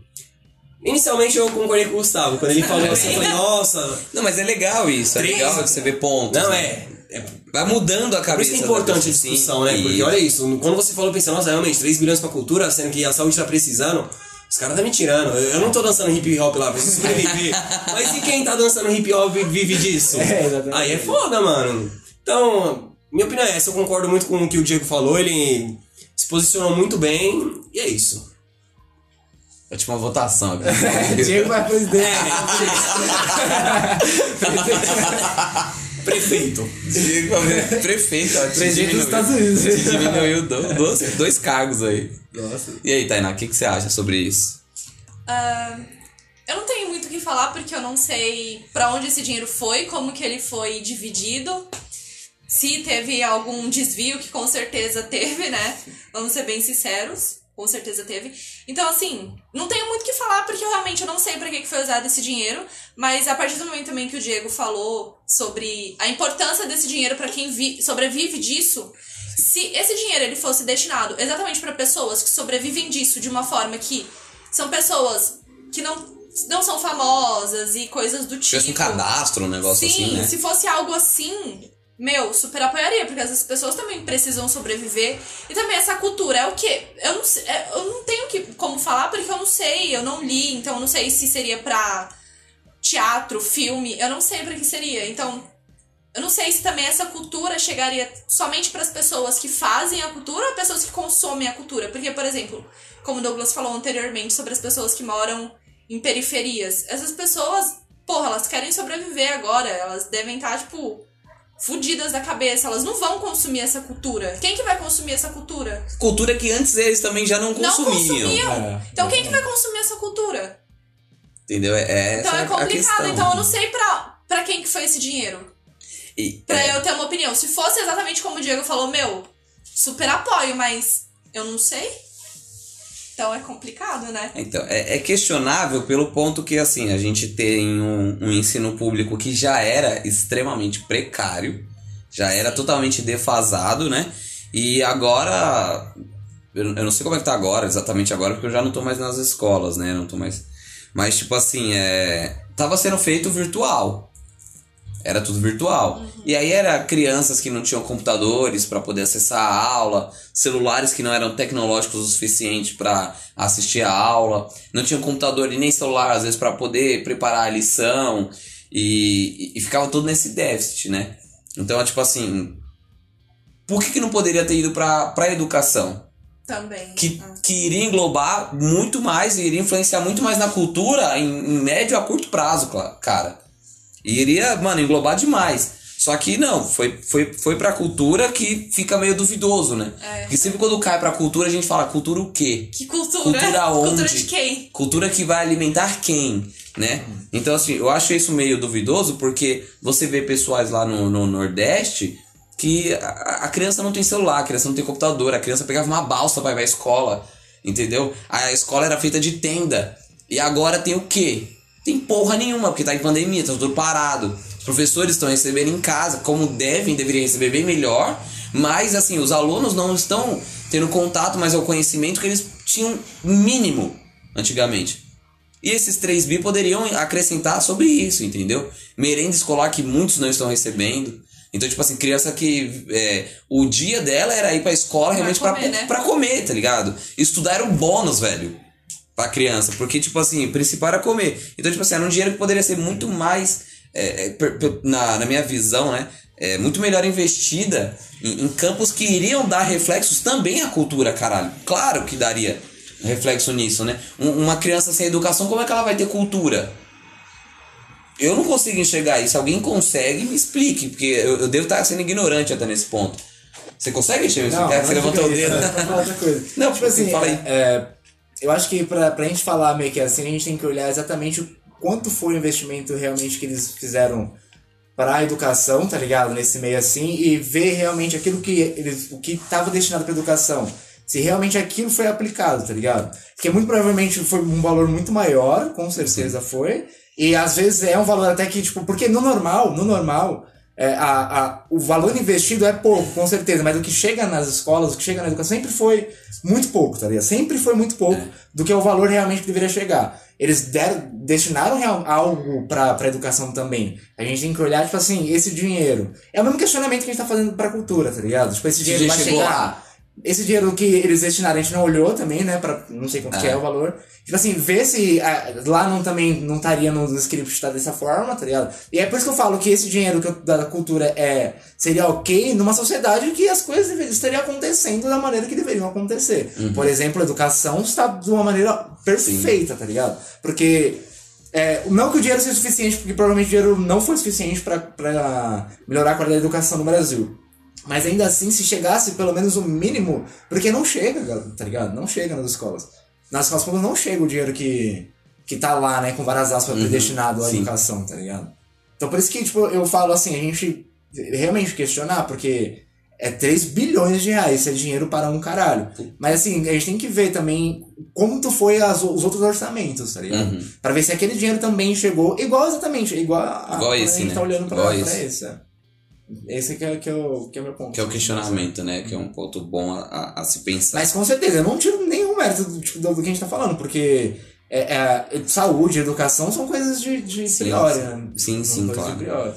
Inicialmente eu concordei com o Gustavo, quando ele falou assim, eu falei, [laughs] nossa, Não, mas é legal isso. É Três- legal que você vê pontos. não né? é. é Vai mudando a Por cabeça. isso que é importante a sim. discussão, né? E- Porque olha isso, quando você falou, pensa, nossa, realmente, 3 bilhões pra cultura, sendo que a saúde tá precisando, os caras tá me tirando. Eu eu não tô dançando hip hop lá, preciso sobreviver. [laughs] Mas e quem tá dançando hip hop e vive disso? É, exatamente. Aí é foda, mano. Então, minha opinião é essa, eu concordo muito com o que o Diego falou, ele se posicionou muito bem, e é isso. Última votação aqui. [laughs] Diego vai presidente. [laughs] Prefeito. Diego vai ver Prefeito, ó, Presidente dos. Estados Unidos. Te diminuiu do- dois, dois cargos aí. Nossa. E aí, Tainá, o que, que você acha sobre isso? Ah, eu não tenho muito o que falar porque eu não sei pra onde esse dinheiro foi, como que ele foi dividido. Se teve algum desvio, que com certeza teve, né? Vamos ser bem sinceros. Com certeza teve. Então, assim, não tenho muito o que falar, porque eu realmente eu não sei pra que foi usado esse dinheiro. Mas a partir do momento também que o Diego falou sobre a importância desse dinheiro pra quem vi- sobrevive disso, se esse dinheiro ele fosse destinado exatamente pra pessoas que sobrevivem disso de uma forma que são pessoas que não, não são famosas e coisas do tipo. Tivesse um cadastro, um negócio Sim, assim, né? se fosse algo assim, meu, super apoiaria, porque essas pessoas também precisam sobreviver. E também essa cultura é o quê? Eu não, é, eu não tenho que, como falar, porque eu não sei, eu não li, então eu não sei se seria pra teatro, filme, eu não sei pra que seria. Então, eu não sei se também essa cultura chegaria somente para as pessoas que fazem a cultura ou pessoas que consomem a cultura. Porque, por exemplo, como o Douglas falou anteriormente sobre as pessoas que moram em periferias, essas pessoas, porra, elas querem sobreviver agora, elas devem estar, tipo, fudidas da cabeça, elas não vão consumir essa cultura. Quem que vai consumir essa cultura? Cultura que antes eles também já não Não consumiam. consumiam. É, Então quem que vai consumir essa cultura? Entendeu? É, é Então essa é complicado. Então eu não sei pra, pra quem que foi esse dinheiro. E, Pra é, eu ter uma opinião. Se fosse exatamente como o Diego falou, meu, super apoio, mas eu não sei. Então é complicado, né? Então, é, é questionável pelo ponto que, assim, a gente tem um, um ensino público que já era extremamente precário, já era totalmente defasado, né? E agora. Eu, eu não sei como é que tá agora, exatamente agora, porque eu já não tô mais nas escolas, né? Não tô mais. Mas, tipo assim, é. Tava sendo feito virtual. Era tudo virtual. E aí era crianças que não tinham computadores para poder acessar a aula, celulares que não eram tecnológicos o suficiente para assistir a aula, não tinham computador e nem celular às vezes para poder preparar a lição e, e ficava tudo nesse déficit, né? Então, é tipo assim, Por que, que não poderia ter ido pra, pra educação? Também. Que, Ah. que iria englobar muito mais, e iria influenciar muito mais na cultura em, em médio a curto prazo, cara. E iria, mano, englobar demais. Só que não, foi, foi, foi pra cultura que fica meio duvidoso, né? É. Porque sempre quando cai pra cultura, a gente fala, cultura o quê? Que cultura? Cultura onde? Cultura de quem? Cultura que vai alimentar quem, né? Então, assim, eu acho isso meio duvidoso porque você vê pessoas lá no, no Nordeste que a, a criança não tem celular, a criança não tem computador, a criança pegava uma balsa pra ir pra escola, entendeu? A escola era feita de tenda. E agora tem o quê? Tem porra nenhuma, porque tá em pandemia, tá tudo parado. Os professores estão recebendo em casa, como devem, deveriam receber bem melhor, mas assim, os alunos não estão tendo contato mais ao conhecimento que eles tinham mínimo antigamente. E esses 3 bi poderiam acrescentar sobre isso, entendeu? Merenda escolar que muitos não estão recebendo. Então, tipo assim, criança que é, o dia dela era ir pra escola realmente pra, comer, né? pra comer, tá ligado? Estudar era um bônus, velho, pra criança. Porque, tipo assim, o principal era comer. Então, tipo assim, era um dinheiro que poderia ser muito mais, é, é, na, na minha visão, né? É, muito melhor investida em, em campos que iriam dar reflexos também à cultura, caralho. Claro que daria reflexo nisso, né? Um- uma criança sem educação, como é que ela vai ter cultura? Eu não consigo enxergar isso. Alguém consegue, me explique, porque eu, eu devo estar sendo ignorante até nesse ponto. Você consegue enxergar isso? Não, você levantou o dedo? né? Não, tipo assim, fala aí. é, eu acho que pra, pra gente falar meio que assim, a gente tem que olhar exatamente o quanto foi o investimento realmente que eles fizeram para a educação, tá ligado? Nesse meio assim, e ver realmente aquilo que eles, o que estava destinado para educação. Se realmente aquilo foi aplicado, tá ligado? Porque muito provavelmente foi um valor muito maior, com certeza foi. E às vezes é um valor até que, tipo, porque no normal, no normal, é, a, a, o valor investido é pouco, com certeza, mas o que chega nas escolas, o que chega na educação sempre foi muito pouco, tá ligado? Sempre foi muito pouco do que é o valor realmente que deveria chegar. Eles deram, destinaram real- algo pra, pra educação também. A gente tem que olhar, tipo assim, esse dinheiro. É o mesmo questionamento que a gente tá fazendo pra cultura, tá ligado? Tipo, esse dinheiro vai chegar. lá. Esse dinheiro que eles destinaram, a gente não olhou também, né? Pra, não sei quanto que é o valor. Tipo assim, ver se ah, lá não também não estaria no script tá dessa forma, tá ligado? E é por isso que eu falo que esse dinheiro que eu- da cultura é seria ok numa sociedade que as coisas estariam acontecendo da maneira que deveriam acontecer. Por exemplo, a educação está de uma maneira perfeita, tá ligado? Porque é, não que o dinheiro seja suficiente, porque provavelmente o dinheiro não foi suficiente pra melhorar a qualidade da educação no Brasil. Mas ainda assim, se chegasse pelo menos o mínimo, porque não chega, tá ligado? Não chega nas escolas. Nas escolas públicas não chega o dinheiro que, que tá lá, né, com várias aspas predestinado à sim. educação, tá ligado? Então por isso que, tipo, eu falo assim, a gente realmente questionar, porque é 3 bilhões de reais, isso é dinheiro para um caralho. Mas assim, a gente tem que ver também tu foi as, os outros orçamentos, tá ligado? Uhum. Pra ver se aquele dinheiro também chegou igual exatamente, igual a, Igual quando esse, a gente né? tá olhando pra, Igual pra esse. esse. é. Esse que é, que, é o, que é o meu ponto. Que é o questionamento, né? Que é um ponto bom a, a- se pensar. Mas com certeza, eu não tiro nenhum mérito do, tipo, do, do que a gente tá falando, porque é, é, saúde e educação são coisas de, de Sim, priori, sim. né? Sim, São sim, claro.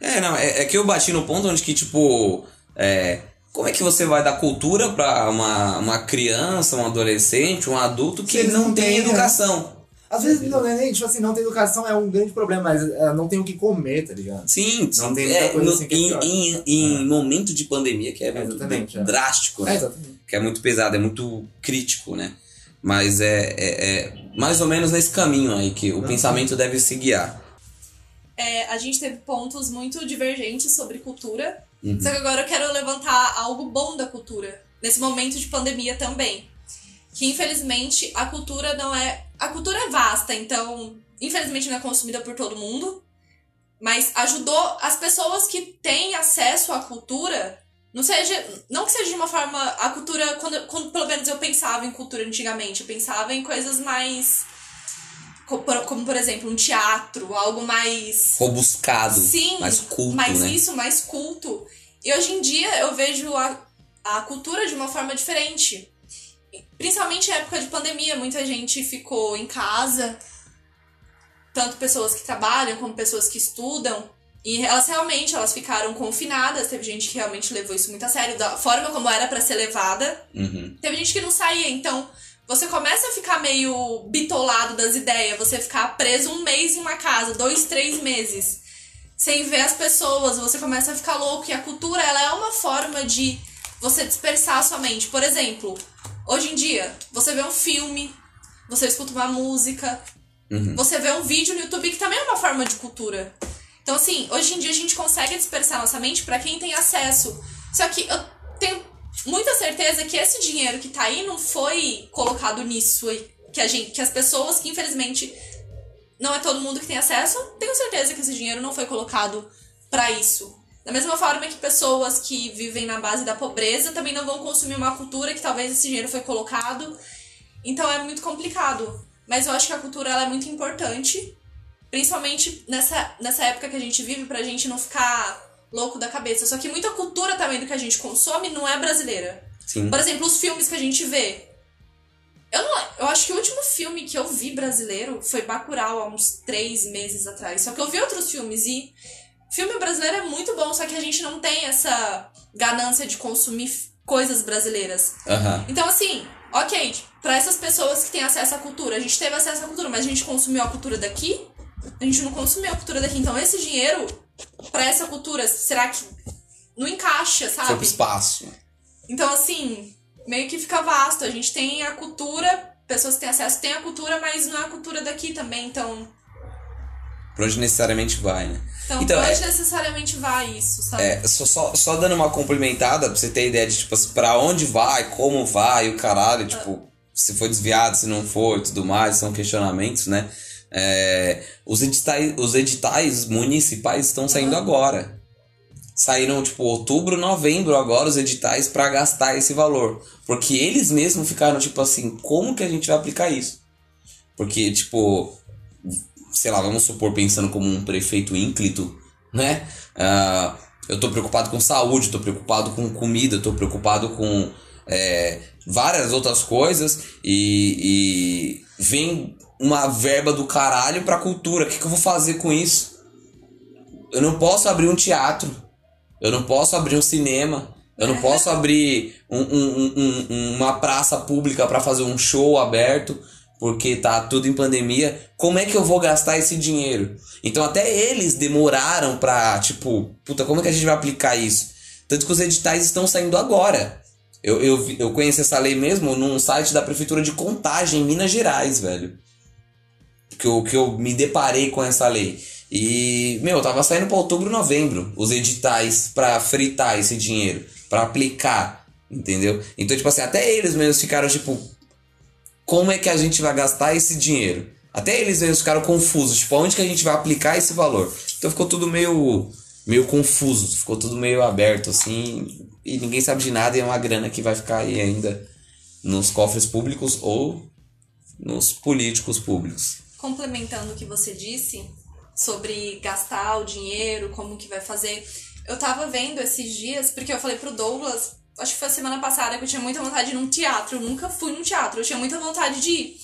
É, não, é, é que eu bati no ponto onde que, tipo, é, como é que você vai dar cultura pra uma, uma criança, um adolescente, um adulto que não, tem né? educação? Às vezes, não, é nem, tipo assim, não ter educação é um grande problema, mas é, não tem o que comer, tá ligado? Sim, Não sim. tem muita É, coisa no- assim que é em, pior. em, em momento de pandemia, que é, muito é. drástico, É, né? exatamente. que é muito pesado, é muito crítico, né? Mas é, é, é mais ou menos nesse caminho aí que o pensamento deve se guiar. É, a gente teve pontos muito divergentes sobre cultura. Uhum. Só que agora eu quero levantar algo bom da cultura. Nesse momento de pandemia também. Que infelizmente a cultura não é. A cultura é vasta, então infelizmente não é consumida por todo mundo. Mas ajudou as pessoas que têm acesso à cultura. Não seja. Não que seja de uma forma. A cultura. Quando, quando pelo menos eu pensava em cultura antigamente, eu pensava em coisas mais. Como, por exemplo, um teatro, algo mais. Robuscado, Sim, mais culto, mais né? isso, mais culto. E hoje em dia eu vejo a, a cultura de uma forma diferente. Principalmente em época de pandemia, muita gente ficou em casa, tanto pessoas que trabalham como pessoas que estudam. E elas realmente elas ficaram confinadas. Teve gente que realmente levou isso muito a sério, da forma como era pra ser levada. Uhum. Teve gente que não saía, então você começa a ficar meio bitolado das ideias, você ficar preso um mês em uma casa, dois, três meses, sem ver as pessoas, você começa a ficar louco. E a cultura, ela é uma forma de você dispersar a sua mente. Por exemplo, hoje em dia, você vê um filme, você escuta uma música, Uhum. você vê um vídeo no YouTube que também é uma forma de cultura. Então, assim, hoje em dia a gente consegue dispersar nossa mente pra quem tem acesso. Só que eu tenho muita certeza que esse dinheiro que tá aí não foi colocado nisso. aí, Que, a gente, que as pessoas que, infelizmente, não é todo mundo que tem acesso, tenho certeza que esse dinheiro não foi colocado pra isso. Da mesma forma que pessoas que vivem na base da pobreza também não vão consumir uma cultura que talvez esse dinheiro foi colocado. Então é muito complicado. Mas eu acho que a cultura é muito importante, principalmente nessa, nessa época que a gente vive, pra gente não ficar louco da cabeça. Só que muita cultura também do que a gente consome não é brasileira. Sim. Por exemplo, os filmes que a gente vê. Eu, não, eu acho que o último filme que eu vi brasileiro foi Bacurau, há uns três meses atrás. Só que eu vi outros filmes e filme brasileiro é muito bom, só que a gente não tem essa ganância de consumir coisas brasileiras. Aham. Então, assim, ok, pra essas pessoas que têm acesso à cultura, a gente teve acesso à cultura, mas a gente consumiu a cultura daqui? A gente não consumiu a cultura daqui. Então, esse dinheiro, pra essa cultura, será que não encaixa, sabe? espaço. Então, assim, meio que fica vasto. A gente tem a cultura, pessoas que têm acesso têm a cultura, mas não é a cultura daqui também. Então, Pra onde necessariamente vai, né? então, Então, onde é- necessariamente vai isso, sabe? É, só, só, só dando uma complementada pra você ter ideia de, tipo, assim, pra onde vai, como vai, o caralho, tipo, se foi desviado, se não foi tudo mais, são questionamentos, né? É, os, editais, os editais municipais estão saindo agora. Saíram, tipo, outubro, novembro agora os editais pra gastar esse valor. Porque eles mesmos ficaram, tipo assim, como que a gente vai aplicar isso? Porque, tipo, sei lá, vamos supor, pensando como um prefeito ínclito, né? Ah, eu tô preocupado com saúde, tô preocupado com comida, tô preocupado com é, várias outras coisas e, e vem uma verba do caralho pra cultura. O que, que eu vou fazer com isso? Eu não posso abrir um teatro, eu não posso abrir um cinema, eu não posso abrir um- um- um- um- uma praça pública pra fazer um show aberto porque tá tudo em pandemia, como é que eu vou gastar esse dinheiro? Então até eles demoraram pra, tipo, puta, como é que a gente vai aplicar isso? Tanto que os editais estão saindo agora. Eu, eu, eu conheço essa lei mesmo num site da Prefeitura de Contagem, em Minas Gerais, velho. Que eu, que eu me deparei com essa lei. E, meu, tava saindo pra outubro, novembro, os editais pra fritar esse dinheiro, pra aplicar, entendeu? Então, tipo assim, até eles mesmos ficaram, tipo, como é que a gente vai gastar esse dinheiro? Até eles mesmos ficaram confusos, tipo, onde que a gente vai aplicar esse valor? Então ficou tudo meio meio confuso, ficou tudo meio aberto assim, e ninguém sabe de nada e é uma grana que vai ficar aí ainda nos cofres públicos ou nos políticos públicos. complementando o que você disse sobre gastar o dinheiro, como que vai fazer. Eu tava vendo esses dias, porque eu falei pro Douglas, acho que foi a semana passada, que eu tinha muita vontade de ir num teatro. Eu nunca fui num teatro, eu tinha muita vontade de ir.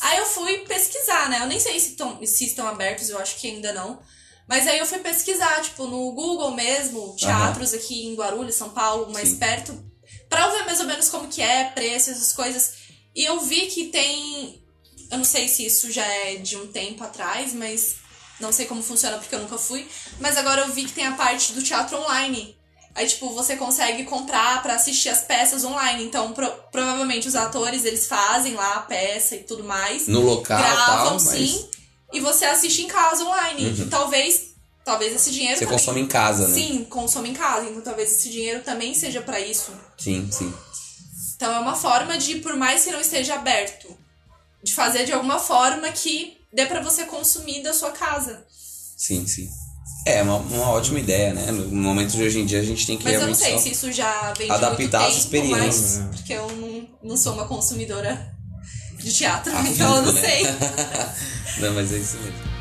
Aí eu fui pesquisar, né? Eu nem sei se, tão, se estão abertos, eu acho que ainda não. Mas aí eu fui pesquisar, tipo, no Google mesmo, teatros aqui em Guarulhos, São Paulo, mais Sim. perto, pra eu ver mais ou menos como que é, preço, essas coisas. E eu vi que tem eu não sei se isso já é de um tempo atrás, mas não sei como funciona porque eu nunca fui. Mas agora eu vi que tem a parte do teatro online. Aí, tipo, você consegue comprar pra assistir as peças online. Então, pro- provavelmente os atores, eles fazem lá a peça e tudo mais. No local gravam, tal, mas sim. E você assiste em casa online. Uhum. E talvez, talvez esse dinheiro você também... consome em casa, né? Sim, consome em casa. Então, talvez esse dinheiro também seja pra isso. Sim, sim. Então é uma forma de, por mais que não esteja aberto, de fazer de alguma forma que dê pra você consumir da sua casa. Sim, sim. É uma, uma ótima ideia, né? No momento de hoje em dia a gente tem que Mas eu não sei se isso já vem de adaptar muito as tempo, experiências. mas porque eu não, não sou uma consumidora de teatro, Ah, [laughs] então eu não né? sei. [laughs] não, mas é isso mesmo.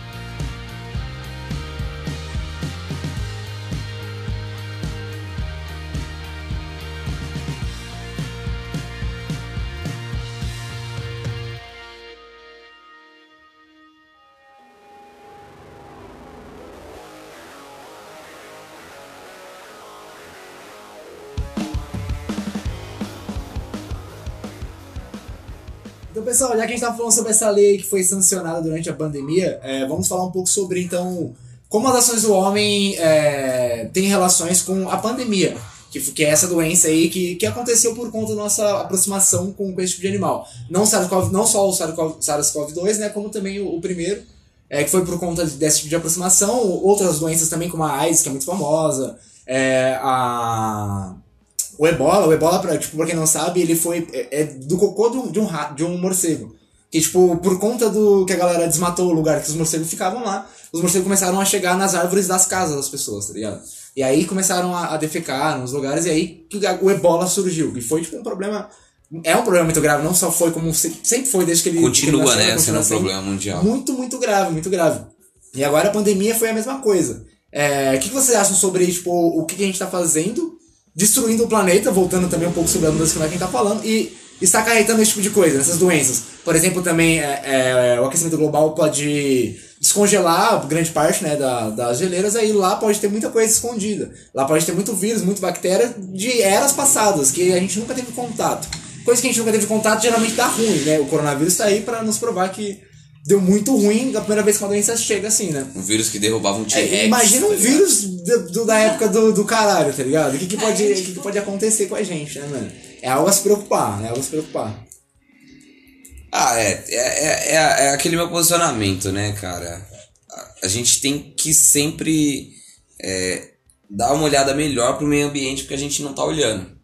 Pessoal, já que a gente tá falando sobre essa lei que foi sancionada durante a pandemia, é, vamos falar um pouco sobre, então, como as ações do homem é, têm relações com a pandemia. Que, que é essa doença aí que, que aconteceu por conta da nossa aproximação com, esse tipo de animal. Não, não só o SARS-CoV- SARS-CoV-2, né? Como também o, o primeiro, é, que foi por conta desse tipo de aproximação. Outras doenças também, como a AIDS, que é muito famosa. É, a... O ebola, o ebola, pra, tipo, pra quem não sabe, ele foi é, é do cocô de um, de um, de um morcego. Que, tipo, por conta do que a galera desmatou o lugar que os morcegos ficavam lá, os morcegos começaram a chegar nas árvores das casas das pessoas, tá ligado? E aí começaram a, a defecar nos lugares, e aí o ebola surgiu. E foi, tipo, um problema. É um problema muito grave, não só foi como se- sempre foi desde que ele. que ele Continua, nasceu, né? continua Sendo um problema mundial. muito, muito grave, muito grave. E agora a pandemia foi a mesma coisa. É, O que, que vocês acham sobre tipo, o que, que a gente tá fazendo, destruindo o planeta, voltando também um pouco sobre a mudança que a gente tá falando, e está acarretando esse tipo de coisa, essas doenças. Por exemplo, também é, é, o aquecimento global pode descongelar grande parte né, da, das geleiras, aí lá pode ter muita coisa escondida. Lá pode ter muito vírus, muito bactéria de eras passadas, que a gente nunca teve contato. Coisa que a gente nunca teve contato geralmente dá ruim, né? O coronavírus tá aí para nos provar que deu muito ruim da primeira vez que uma doença chega assim, né? Um vírus que derrubava um É, T-Rex. imagina um tá vírus do, do- da época do, do caralho, tá ligado? O que, que, pode, É, o que, que pode acontecer com a gente, né, mano? É algo a se preocupar, é algo a se preocupar. Ah, é. É, é, é, é aquele meu posicionamento, né, cara? A, a gente tem que sempre é, dar uma olhada melhor pro meio ambiente porque a gente não tá olhando.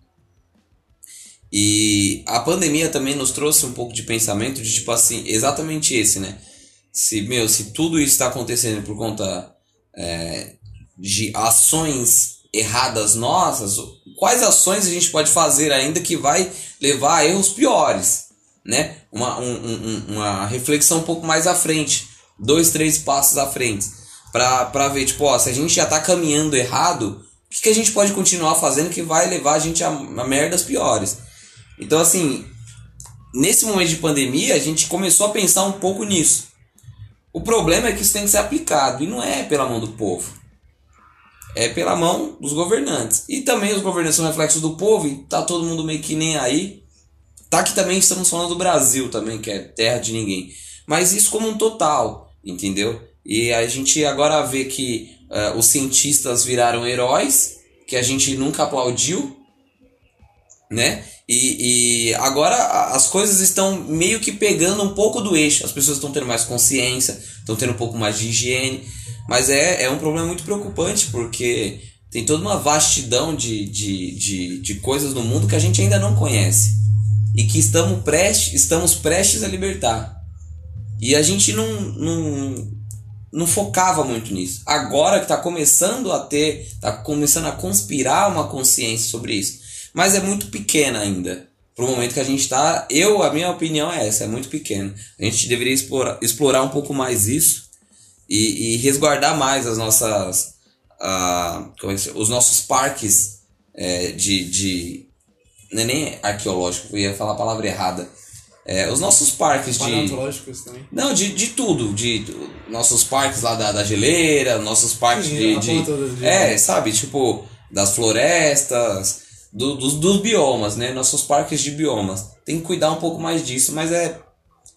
E a pandemia também nos trouxe um pouco de pensamento de tipo assim, exatamente esse, né? Se, meu, se tudo isso está acontecendo por conta é, de ações erradas nossas, quais ações a gente pode fazer ainda que vai levar a erros piores, né? Uma, um- um- um- uma reflexão um pouco mais à frente, dois, três passos à frente, pra ver, tipo, ó, se a gente já tá caminhando errado, o que, que a gente pode continuar fazendo que vai levar a gente a, a merdas piores? Então, assim, nesse momento de pandemia, a gente começou a pensar um pouco nisso. O problema é que isso tem que ser aplicado, e não é pela mão do povo. É pela mão dos governantes. E também os governantes são reflexos do povo, e tá todo mundo meio que nem aí. Tá que também estamos falando do Brasil também, que é terra de ninguém. Mas isso como um total, entendeu? E a gente agora vê que eh, os cientistas viraram heróis, que a gente nunca aplaudiu, né? E, e agora as coisas estão meio que pegando um pouco do eixo. As pessoas estão tendo mais consciência, estão tendo um pouco mais de higiene. Mas é, é um problema muito preocupante, porque tem toda uma vastidão de, de, de, de coisas no mundo que a gente ainda não conhece. E que estamos prestes, estamos prestes a libertar. E a gente não, não, não focava muito nisso. Agora que está começando a ter, está começando a conspirar uma consciência sobre isso. Mas é muito pequena ainda. Pro momento que a gente está, eu, a minha opinião é essa, é muito pequena. A gente deveria explorar, explorar um pouco mais isso e, e resguardar mais as nossas. ah, como é que os nossos parques é, de, de. Não é nem arqueológico, eu ia falar a palavra errada. É, os nossos parques de. Paleontológicos também. Não, de, de tudo. De, de- nossos parques lá da, da geleira, nossos parques Sim, de. de de- é, sabe? Tipo, das florestas, do- dos, dos biomas, né? Nossos parques de biomas. Tem que cuidar um pouco mais disso, mas é.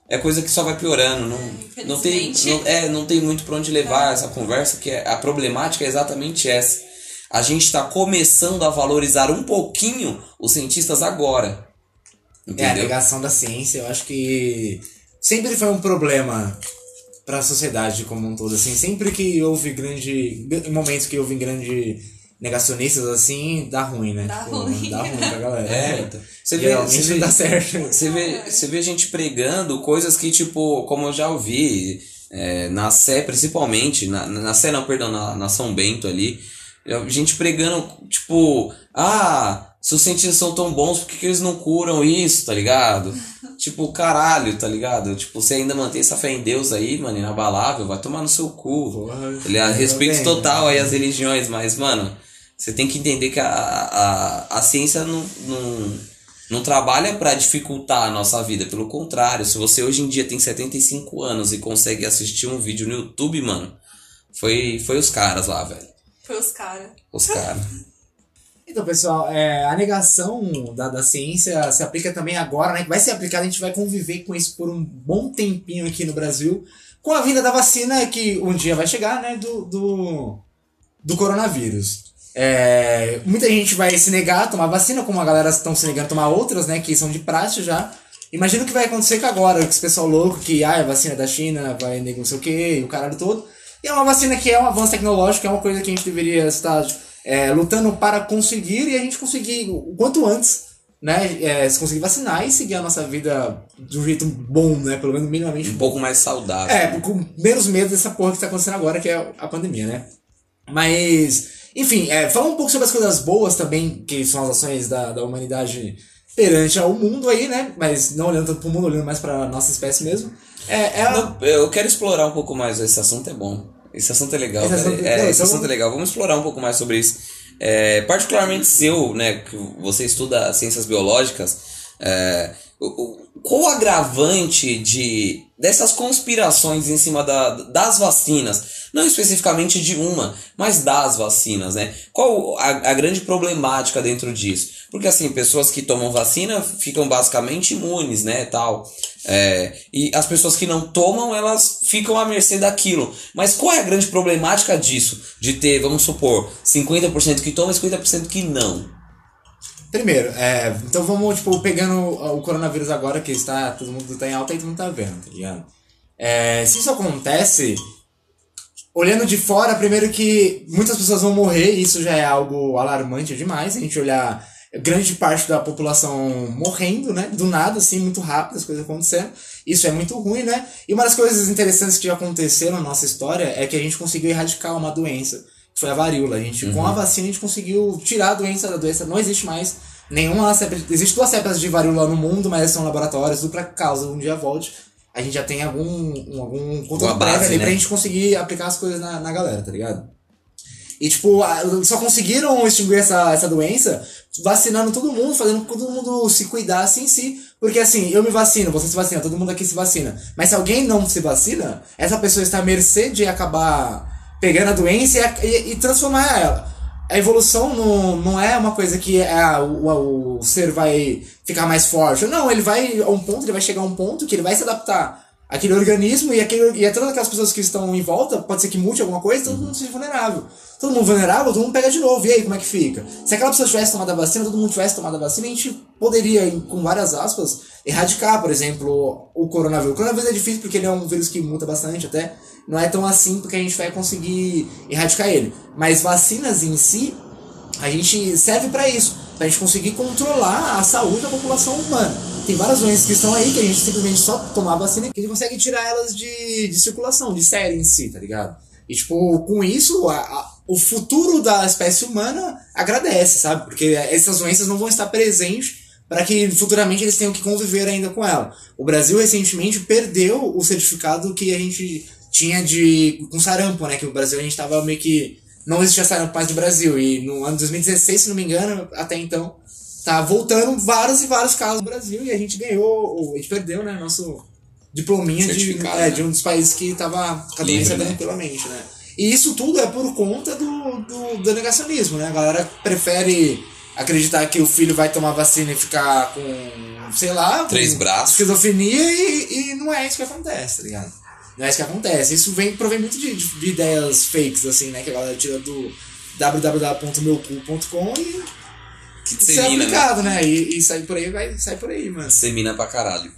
É coisa que só vai piorando. Não, não, tem, não, é, não tem muito pra onde levar essa conversa, que é, a problemática é exatamente essa. A gente está começando a valorizar um pouquinho os cientistas agora. É, a Entendeu? negação da ciência, eu acho que sempre foi um problema para a sociedade como um todo, assim, sempre que houve grande, momentos que houve grande negacionistas, assim, dá ruim, né? Dá ruim. Dá ruim pra galera. [laughs] É, então. Você vê, você não vê, dá [laughs] certo. Você vê, você vê gente pregando coisas que, tipo, como eu já ouvi, é, na Sé principalmente, na, na Sé não, perdão, na, na São Bento ali, eu- gente pregando, tipo, ah, se os cientistas são tão bons, por que, que eles não curam isso, tá ligado? Tipo, caralho, tá ligado? Tipo, você ainda mantém essa fé em Deus aí, mano, inabalável, vai tomar no seu cu. Porra, Ele é eu respeito bem, total né? aí às religiões, mas, mano, você tem que entender que a, a, a ciência não, não, não trabalha pra dificultar a nossa vida. Pelo contrário, se você hoje em dia tem 75 anos e consegue assistir um vídeo no YouTube, mano, foi, foi os caras lá, velho. Foi os caras. Os caras. [laughs] Então, pessoal, é, a negação da, da ciência se aplica também agora, né? Vai ser aplicada, a gente vai conviver com isso por um bom tempinho aqui no Brasil, com a vinda da vacina que um dia vai chegar, né? Do, do, do coronavírus. É, muita gente vai se negar a tomar vacina, como a galera estão se negando a tomar outras, né? Que são de praxe já. Imagina o que vai acontecer com agora, com esse pessoal louco que, ah, a vacina é da China, vai negar não sei o que, o caralho todo. E é uma vacina que é um avanço tecnológico, é uma coisa que a gente deveria estar é, lutando para conseguir e a gente conseguir o quanto antes, né? É, se conseguir vacinar e seguir a nossa vida de um jeito bom, né? Pelo menos minimamente Um pouco mais saudável. é, com menos medo dessa porra que tá acontecendo agora, que é a pandemia, né? Mas, enfim, é, falar um pouco sobre as coisas boas também, que são as ações da, da humanidade perante ao mundo aí, né? Mas não olhando tanto pro mundo, olhando mais pra nossa espécie mesmo. É, é a- Não, eu quero explorar um pouco mais. Esse assunto é bom. Esse assunto é legal. Esse assunto- é, não, esse então assunto é legal. Vamos explorar um pouco mais sobre isso. É, particularmente seu, né? Que você estuda ciências biológicas. é, qual o agravante de dessas conspirações em cima da, das vacinas? Não especificamente de uma, mas das vacinas, né? Qual a, a grande problemática dentro disso? Porque assim, pessoas que tomam vacina ficam basicamente imunes, né, tal. É, e as pessoas que não tomam, elas ficam à mercê daquilo. Mas qual é a grande problemática disso? De ter, vamos supor, 50% que toma e 50% que não. Primeiro, é, então vamos, tipo, pegando o coronavírus agora, que está, todo mundo tá em alta e todo mundo tá vendo, tá ligado? É, se isso acontece, olhando de fora, primeiro que muitas pessoas vão morrer, isso já é algo alarmante demais, a gente olhar grande parte da população morrendo, né? Do nada, assim, muito rápido, as coisas acontecendo. Isso é muito ruim, né? E uma das coisas interessantes que já aconteceram na nossa história é que a gente conseguiu erradicar uma doença, foi a varíola. A gente, com a vacina, a gente conseguiu tirar a doença da doença, não existe mais nenhuma cepa. Existe duas cepas de varíola no mundo, mas são laboratórios, tudo pra caso um dia volte. A gente já tem algum, um- algum controle prévio ali né? pra gente conseguir aplicar as coisas na, na galera, tá ligado? E, tipo, só conseguiram extinguir essa, essa doença vacinando todo mundo, fazendo todo mundo se cuidar assim em si. Porque, assim, eu me vacino, você se vacina, todo mundo aqui se vacina. Mas se alguém não se vacina, essa pessoa está à mercê de acabar pegando a doença e, a- e- e transformar ela. A evolução não, não é uma coisa que ah, o, o ser vai ficar mais forte. Não, ele vai a um ponto, ele vai chegar a um ponto que ele vai se adaptar aquele organismo e, aquele, e todas aquelas pessoas que estão em volta, pode ser que mude alguma coisa, todo mundo seja vulnerável. Todo mundo vulnerável, todo mundo pega de novo. E aí, como é que fica? Se aquela pessoa tivesse tomado a vacina, todo mundo tivesse tomado a vacina, a gente poderia, com várias aspas, erradicar, por exemplo, o coronavírus. O coronavírus é difícil porque ele é um vírus que muta bastante até. Não é tão assim porque a gente vai conseguir erradicar ele. Mas vacinas em si, a gente serve pra isso, pra gente conseguir controlar a saúde da população humana. Tem várias doenças que estão aí que a gente simplesmente só tomar vacina que a gente consegue tirar elas de, de circulação, de série em si, tá ligado? E tipo, com isso, a- a- o futuro da espécie humana agradece, sabe? Porque essas doenças não vão estar presentes para que futuramente eles tenham que conviver ainda com ela. O Brasil recentemente perdeu o certificado que a gente tinha de com sarampo, né? Que o Brasil a gente tava meio que não existia sarampo mais no Brasil e no ano de 2016, se não me engano, até então tá voltando vários e vários casos no Brasil e a gente ganhou, a gente perdeu, né, nosso diplominha de, é, né? de um dos países que tava com a doença né? tranquilamente, né? E isso tudo é por conta do, do, do negacionismo, né? A galera prefere acreditar que o filho vai tomar vacina e ficar com, sei lá, Três braços. esquizofrenia e, e não é isso que acontece, tá ligado? Não é isso que acontece. Isso vem, provém muito de, de, de ideias fakes, assim, né? Que a galera tira do www.meucu.com e Que isso é né? aplicado, né? E, e sai por aí, vai, sai por aí, mano. Dissemina pra caralho.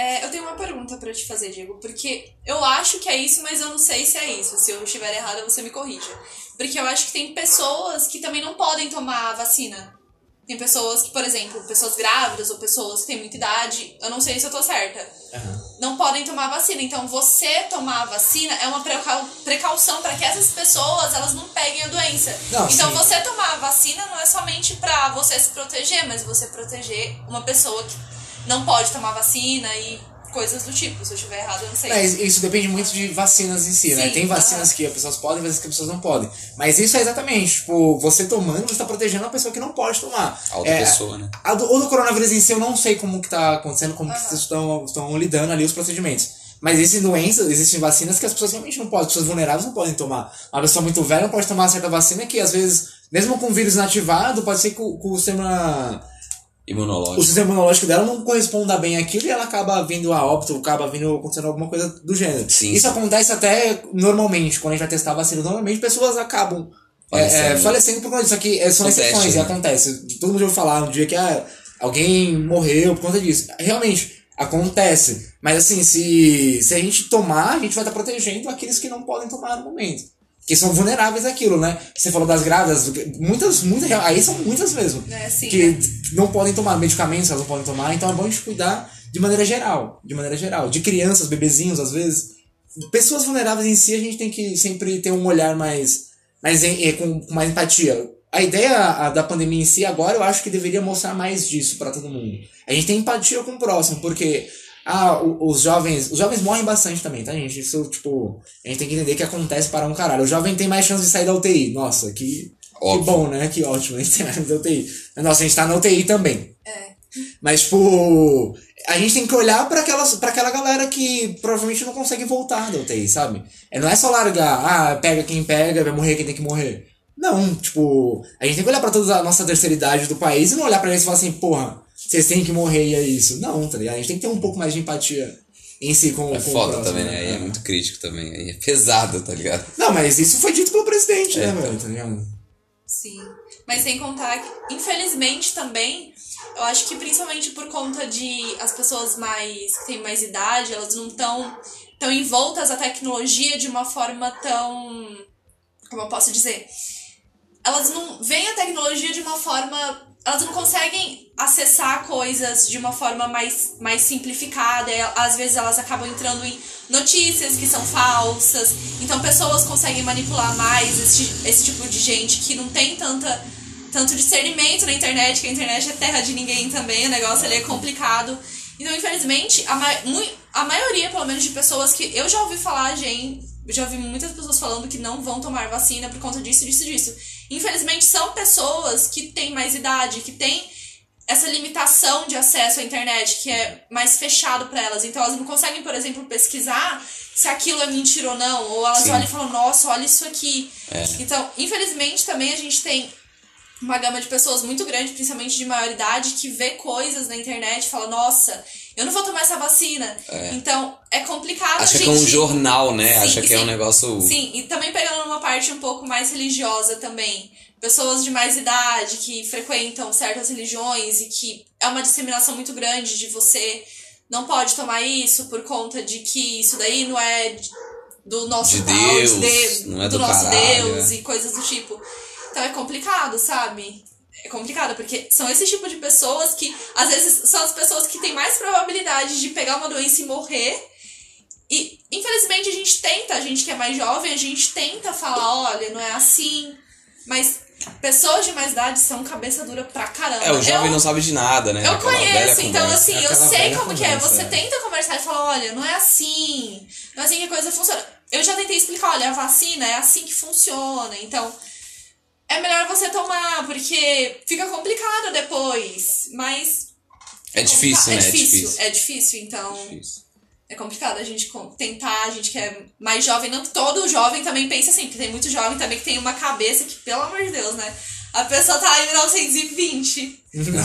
É, eu tenho uma pergunta pra te fazer, Diego, porque eu acho que é isso, mas eu não sei se é isso. Se eu estiver errada, você me corrija. Porque eu acho que tem pessoas que também não podem tomar a vacina. Tem pessoas que, por exemplo, pessoas grávidas ou pessoas que têm muita idade, eu não sei se eu tô certa, não podem tomar a vacina. Então, você tomar a vacina é uma precau- precaução para que essas pessoas elas não peguem a doença. Não, então, sim. você tomar a vacina não é somente pra você se proteger, mas você proteger uma pessoa que não pode tomar vacina e coisas do tipo. Se eu estiver errado, eu não sei. Mas isso depende muito de vacinas em si, né? Sim, Tem vacinas que as pessoas podem, vacinas que as pessoas não podem. Mas isso é exatamente, tipo, você tomando, você tá protegendo uma pessoa que não pode tomar. A outra É, pessoa, né? A do, o do coronavírus em si, eu não sei como que tá acontecendo, como que Aham. vocês estão, estão lidando ali os procedimentos. Mas existem doenças, existem vacinas que as pessoas realmente não podem, as pessoas vulneráveis não podem tomar. Uma pessoa muito velha não pode tomar certa vacina que, às vezes, mesmo com o vírus inativado, pode ser que o, que o sistema o Imunológico. sistema imunológico dela não corresponda bem àquilo e ela acaba vindo a óbito, acaba vindo acontecendo alguma coisa do gênero. Sim, Isso sim. acontece até normalmente, quando a gente vai testar a vacina, normalmente pessoas acabam É, é, Falecendo. falecendo por conta disso. Que é, são Acontece, exceções, e né? acontece. Todo mundo já ouviu falar um dia que ah, alguém morreu por conta disso. Realmente, acontece. Mas assim, se, se a gente tomar, a gente vai estar protegendo aqueles que não podem tomar no momento. Que são vulneráveis àquilo, né? Você falou das grávidas, muitas, muitas, aí são muitas mesmo. É, sim, que não podem tomar medicamentos, elas não podem tomar, então é bom a gente cuidar de maneira geral. De maneira geral. De crianças, bebezinhos, às vezes. Pessoas vulneráveis em si, a gente tem que sempre ter um olhar mais. mais eh, com, com mais empatia. A ideia da pandemia em si, agora, eu acho que deveria mostrar mais disso pra todo mundo. A gente tem empatia com o próximo, porque. Ah, os jovens. Os jovens morrem bastante também, tá, gente? Isso, tipo. A gente tem que entender que acontece para um caralho. O jovem tem mais chance de sair da UTI. Nossa, que. Que bom, né? Que ótimo, a gente tem mais da UTI. Nossa, a gente tá na UTI também. É. Mas, tipo, a gente tem que olhar pra aquela galera que provavelmente não consegue voltar da UTI, sabe? É, não é só largar, ah, pega quem pega, vai morrer quem tem que morrer. Não, tipo, a gente tem que olhar pra toda a nossa terceira idade do país e não olhar pra eles e falar assim, porra, vocês têm que morrer e é isso. Não, tá ligado? A gente tem que ter um pouco mais de empatia em si com, É com o foda próximo, também, né? Aí é muito crítico também. Aí é pesado, tá ligado? Não, mas isso foi dito pelo presidente, É, né, velho? Tá ligado? Sim. Mas sem contar que, infelizmente também, eu acho que principalmente por conta de as pessoas mais que têm mais idade, elas não estão tão envoltas à tecnologia de uma forma tão. Como eu posso dizer? Elas não veem a tecnologia de uma forma. Elas não conseguem acessar coisas de uma forma mais, mais simplificada. Às vezes elas acabam entrando em notícias que são falsas. Então pessoas conseguem manipular mais esse, esse tipo de gente que não tem tanta, tanto discernimento na internet, que a internet é terra de ninguém também, o negócio ali é complicado. Então, infelizmente, a, ma a maioria, pelo menos, de pessoas que eu já ouvi falar, gente, já ouvi muitas pessoas falando que não vão tomar vacina por conta disso, disso, disso. Infelizmente, são pessoas que têm mais idade, que têm essa limitação de acesso à internet, que é mais fechado para elas. Então, elas não conseguem, por exemplo, pesquisar se aquilo é mentira ou não. Ou elas Sim. olham e falam, nossa, olha isso aqui. É. Então, infelizmente, também a gente tem uma gama de pessoas muito grande, principalmente de maior idade, que vê coisas na internet e fala, nossa, eu não vou tomar essa vacina. Então, é complicado Acha gente... que é um jornal, né? Sim, Acha que é um sim. negócio. Sim, e também pegando numa parte um pouco mais religiosa também. Pessoas de mais idade que frequentam certas religiões e que é uma disseminação muito grande de você não pode tomar isso por conta de que isso daí não é do nosso De tal, Deus, de- não é do, do nosso caralho, Deus é. e coisas do tipo. Então é complicado, sabe? É complicado, porque são esse tipo de pessoas que, às vezes, são as pessoas que têm mais probabilidade de pegar uma doença e morrer. E, infelizmente, a gente tenta, a gente que é mais jovem, a gente tenta falar, olha, não é assim. Mas pessoas de mais idade são cabeça dura pra caramba. É, o jovem eu, não sabe de nada, né? eu Aquela conheço, então conversa. assim, É eu sei como que é. conversa, Você é. tenta conversar e falar, olha, não é assim. Não é assim que a coisa funciona. Eu já tentei explicar, olha, a vacina é assim que funciona. Então, é melhor você tomar, porque fica complicado depois. Mas. É difícil, complicado. né? É É difícil, difícil. é difícil, então. Difícil. É complicado a gente com- tentar, a gente que é mais jovem, não todo jovem também pensa assim, porque tem muito jovem também que tem uma cabeça que, pelo amor de Deus, né? A pessoa tá em 1920.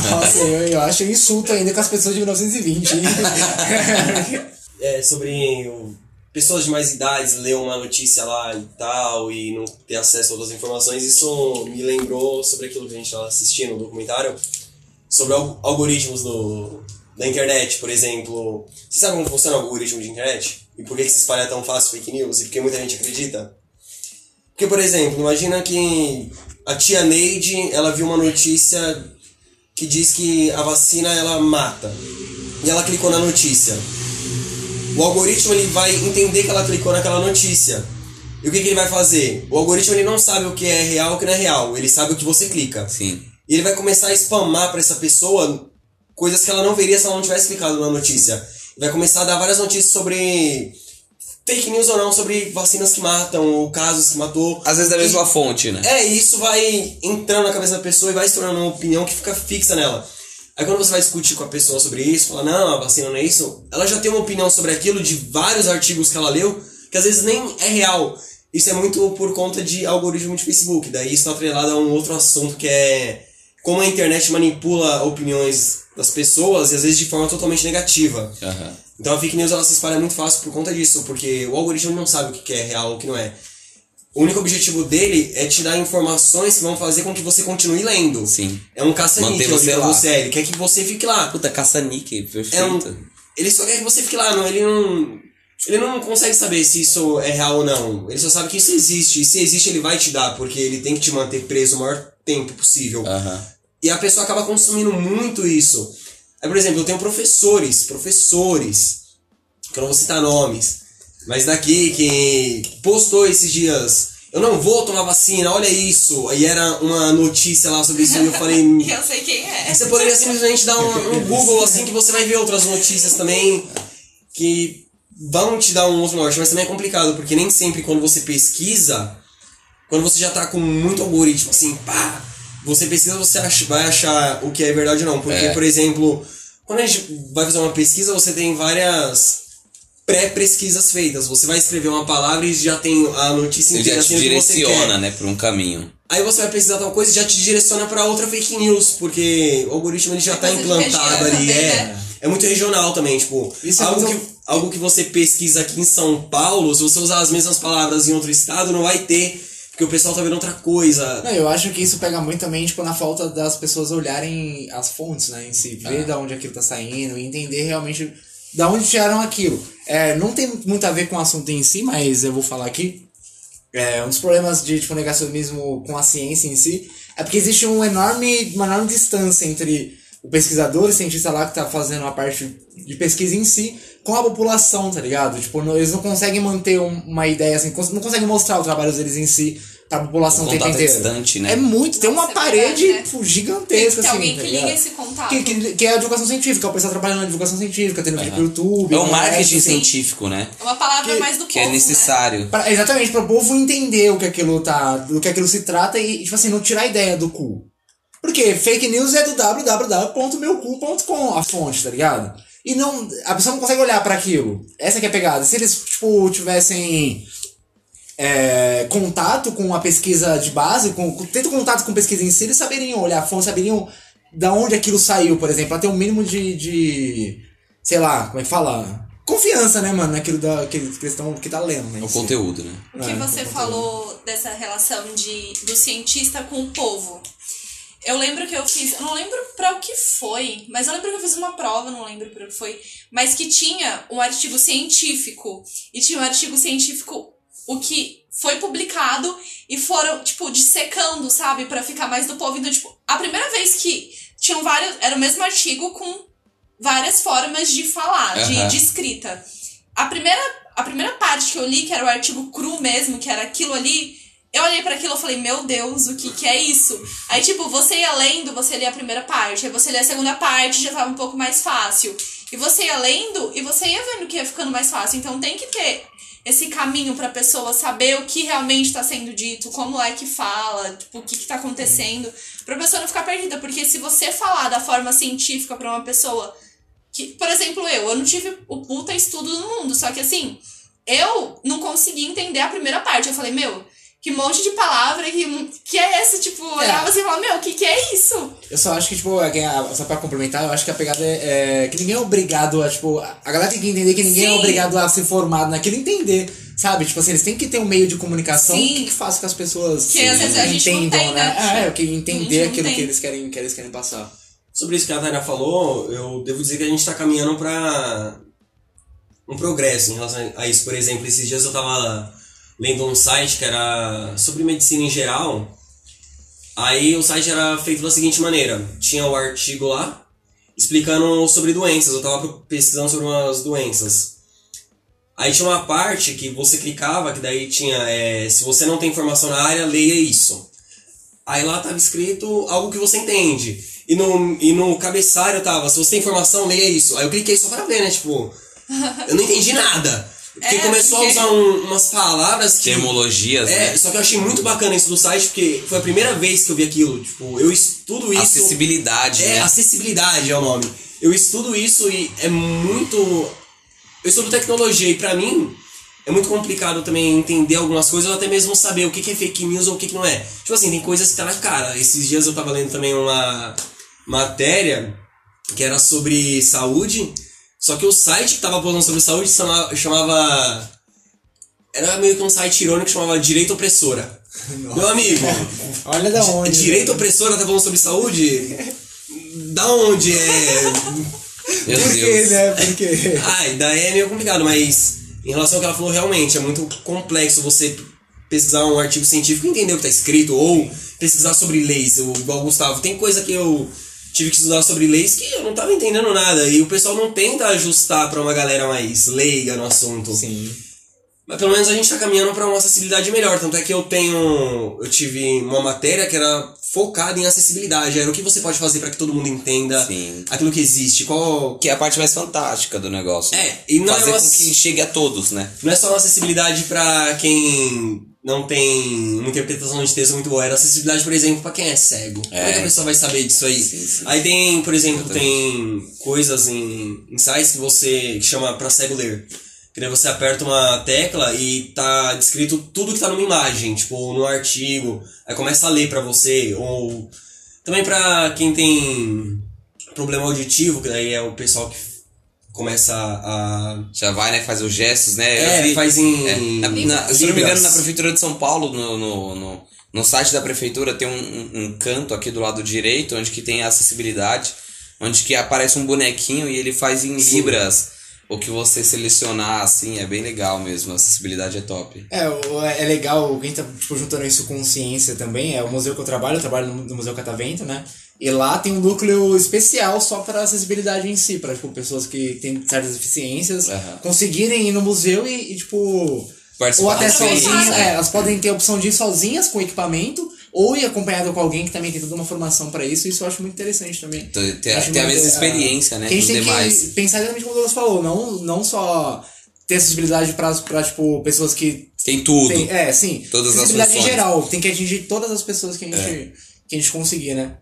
Nossa, eu, eu acho um insulto ainda com as pessoas de 1920. hein? [laughs] é, sobre o- pessoas de mais idades ler uma notícia lá e tal e não ter acesso a outras informações, isso me lembrou sobre aquilo que a gente estava assistindo, um documentário, sobre al- algoritmos do, da internet, por exemplo. Você sabe como funciona o algoritmo de internet? E por que, que se espalha tão fácil fake news? E por que muita gente acredita? Porque, por exemplo, imagina que a tia Neide, ela viu uma notícia que diz que a vacina, ela mata. E ela clicou na notícia o algoritmo ele vai entender que ela clicou naquela notícia. E o que, que ele vai fazer? O algoritmo ele não sabe o que é real e o que não é real. Ele sabe o que você clica. Sim. E ele vai começar a spamar para essa pessoa coisas que ela não veria se ela não tivesse clicado na notícia. Vai começar a dar várias notícias sobre fake news ou não, sobre vacinas que matam, ou casos que matou. Às vezes da E- mesma fonte, né? é, e isso vai entrando na cabeça da pessoa e vai se tornando uma opinião que fica fixa nela. Aí quando você vai discutir com a pessoa sobre isso, fala, não, a vacina não é isso, ela já tem uma opinião sobre aquilo de vários artigos que ela leu, que às vezes nem é real. Isso é muito por conta de algoritmo de Facebook. Daí isso tá atrelado a um outro assunto que é como a internet manipula opiniões das pessoas e às vezes de forma totalmente negativa. o único objetivo dele é te dar informações que vão fazer com que você continue lendo. Sim. É um caça-níquel você você. Ele quer que você fique lá. Puta, caça-níquel, perfeito. É um- Ele só quer que você fique lá, não. Ele não. Ele não consegue saber se isso é real ou não. Ele só sabe que isso existe. E se existe, ele vai te dar, porque ele tem que te manter preso o maior tempo possível. Aham. E a pessoa acaba consumindo muito isso. Aí, por exemplo, eu tenho professores, professores, que eu não vou citar nomes, mas daqui que postou esses dias, eu não vou tomar vacina, olha isso. Aí era uma notícia lá sobre isso e eu falei. E [laughs] eu sei quem é. Você poderia simplesmente dar um, um Google assim que você vai ver outras notícias também que vão te dar um outro norte, mas também é complicado, porque nem sempre quando você pesquisa, quando você já tá com muito algoritmo assim, pá, você pesquisa, você ach- vai achar o que é verdade ou não. Porque, É. por exemplo, quando a gente vai fazer uma pesquisa, você tem várias pré-pesquisas feitas. Você vai escrever uma palavra e já tem a notícia Ele inteira já te direciona, né, pra um caminho. Aí você vai pesquisar tal coisa e já te direciona pra outra fake news, porque o algoritmo ele já É tá coisa de implantado ali. também, é, né? é muito regional também, tipo, Isso é algo, muito- que, algo que você pesquisa aqui em São Paulo, se você usar as mesmas palavras em outro estado, não vai ter, porque o pessoal tá vendo outra coisa. Não, eu acho que isso pega muito também, tipo, na falta das pessoas olharem as fontes, né, em si, ver Ah. da onde aquilo tá saindo e entender realmente da onde tiraram aquilo. É, não tem muito a ver com o assunto em si, mas eu vou falar aqui. É, um dos problemas de tipo, negacionismo com a ciência em si é porque existe um enorme, uma enorme distância entre o pesquisador e cientista lá que tá fazendo a parte de pesquisa em si com a população, tá ligado? Tipo, não- eles não conseguem manter um- uma ideia assim, não conseguem mostrar o trabalho deles em si pra população tempo contato é distante, né? É muito, tem uma Nossa, é parede verdade, né? tipo, Tem que gigantesca ter assim. alguém tá que ligado? liga esse contato. que, que, que é a divulgação científica, o pessoal trabalhando na divulgação científica, tendo vídeo pro YouTube. É o né, marketing assim. científico, né? É uma palavra Que- mais do Que é povo, né? necessário. Pra- exatamente, para o povo entender o que aquilo tá, do que aquilo se trata e, tipo assim, não tirar a ideia do cu. Porque fake news é do www.meucu.com, a fonte, tá ligado? E não, a pessoa não consegue olhar pra aquilo. Essa que é a pegada. Se eles, tipo, tivessem é, contato com a pesquisa de base, com, com tendo contato com pesquisa em si, eles saberiam olhar a fonte, saberiam da onde aquilo saiu, por exemplo, pra ter um mínimo de, de sei lá, como é que fala? Confiança, né, mano, naquilo da, que, que, eles tão, que tá lendo, né? em O conteúdo, né? O que É, você com falou dessa relação de, do cientista com o povo. Eu lembro que eu fiz, eu não lembro pra o que foi, mas eu lembro que eu fiz uma prova, não lembro pra o que foi, mas que tinha um artigo científico e tinha um artigo científico o que foi publicado e foram tipo dissecando, sabe, Pra ficar mais do povo. Então, tipo, a primeira vez que tinham vários, era o mesmo artigo com várias formas de falar, de, Aham. de escrita. A primeira, a primeira parte que eu li, que era o artigo cru mesmo, que era aquilo ali, eu olhei pra aquilo e falei, meu Deus, o que que é isso? Aí, tipo, você ia lendo, você lia a primeira parte, aí você lia a segunda parte, já tava um pouco mais fácil. E você ia lendo e você ia vendo que ia ficando mais fácil. Então tem que ter esse caminho pra pessoa saber o que realmente tá sendo dito, como é que fala, tipo, o que que tá acontecendo, pra pessoa não ficar perdida. Porque se você falar da forma científica pra uma pessoa que, por exemplo, eu, eu não tive o puta estudo do mundo, só que assim, eu não consegui entender a primeira parte. Eu falei, meu, que monte de palavra, que, que é esse? Tipo, olhava assim e falava, meu, o que, que é isso? Eu só acho que, tipo, é que só pra complementar, eu acho que a pegada é, é que ninguém é obrigado a, tipo, a galera tem que entender que ninguém é Sim. obrigado a ser formado naquilo e entender, sabe? Tipo assim, eles têm que ter um meio de comunicação Sim. que, que faça com que as pessoas Que às vezes a gente não entendam, tem, né? né? É, que A gente entender aquilo tem. que eles querem, que eles querem passar. Sobre isso que a Tânia falou, eu devo dizer que a gente tá caminhando pra um progresso em relação a isso. Por exemplo, esses dias eu tava lendo um site que era sobre medicina em geral. Aí o site era feito da seguinte maneira: tinha o artigo lá explicando sobre doenças. Eu tava pesquisando sobre umas doenças. Aí tinha uma parte que você clicava, que daí tinha, é, se você não tem informação na área, leia isso. Aí lá tava escrito algo que você entende. E no, e no cabeçalho tava, se você tem informação, leia isso. Aí eu cliquei só pra ver, né? Tipo, [laughs] eu não entendi nada. Porque É, começou porque- a usar um- umas palavras que. Termologias, É, né? só que eu achei muito bacana isso do site, porque foi a primeira vez que eu vi aquilo. Tipo, eu estudo isso. Acessibilidade, É, né? acessibilidade é o nome. Eu estudo isso e é muito. Eu estudo tecnologia e pra mim é muito complicado também entender algumas coisas ou até mesmo saber o que que é fake news ou o que que não é. Tipo assim, tem coisas que tá na cara. Esses dias eu tava lendo também uma matéria que era sobre saúde, só que o site que tava postando sobre saúde chama- chamava era meio que um site irônico que chamava Direito Opressora. [laughs] Meu amigo, Olha da onde. Direito Opressora tá falando sobre saúde? Da onde é. Meu Por quê, né? Por quê? Ai, daí é meio complicado, mas em relação ao que ela falou, realmente é muito complexo você pesquisar um artigo científico e entender o que tá escrito, ou pesquisar sobre leis, o- igual o Gustavo. Tem coisa que eu tive que estudar sobre leis que eu não tava entendendo nada, e o pessoal não tenta ajustar pra uma galera mais leiga no assunto. Sim. Mas pelo menos a gente tá caminhando pra uma acessibilidade melhor. Tanto é que eu tenho. Eu tive uma matéria que era focada em acessibilidade. Era o que você pode fazer pra que todo mundo entenda Sim. aquilo que existe. Qual. Que é a parte mais fantástica do negócio. É, e não Fazer é uma- com que chegue a todos, né? Não é só uma acessibilidade pra quem não tem uma interpretação de texto muito boa. Era acessibilidade, por exemplo, pra quem é cego. Como é que a pessoa vai saber disso aí? Sim, sim. Aí tem, por exemplo, tem coisas em, em sites que você que chama pra cego ler. Que daí você aperta uma tecla e tá descrito tudo que tá numa imagem, tipo, no artigo. Aí começa a ler pra você. Ou também pra quem tem problema auditivo, que daí é o pessoal que começa a. Já vai, né? Faz os gestos, né? É, vi- faz em. É, na- na- se eu não me engano, na Prefeitura de São Paulo, no, no, no, no site da Prefeitura, tem um, um, um canto aqui do lado direito, onde que tem a acessibilidade, onde que aparece um bonequinho e ele faz em Sim. libras o que você selecionar, assim, é bem legal mesmo, a acessibilidade é top. É, o- é legal, quem tá tipo, juntando isso com ciência também, é o museu que eu trabalho, eu trabalho no, no Museu Catavento, né? E lá tem um núcleo especial só para acessibilidade em si, para tipo, pessoas que têm certas deficiências Aham. conseguirem ir no museu e, e, tipo. Participar Ou até sozinhas, né? é, elas podem ter a opção de ir sozinhas com equipamento, ou ir acompanhado com alguém que também tem toda uma formação para isso, isso eu acho muito interessante também. Ter, ter, Acho ter a mesma é, experiência, né? A gente tem demais. que pensar exatamente como o Douglas falou, não, não só ter acessibilidade pra tipo, pessoas que Tem tudo. tem, é, sim. Todas as acessibilidade em funções. geral. Tem que atingir todas as pessoas que a gente, que a gente conseguir, né?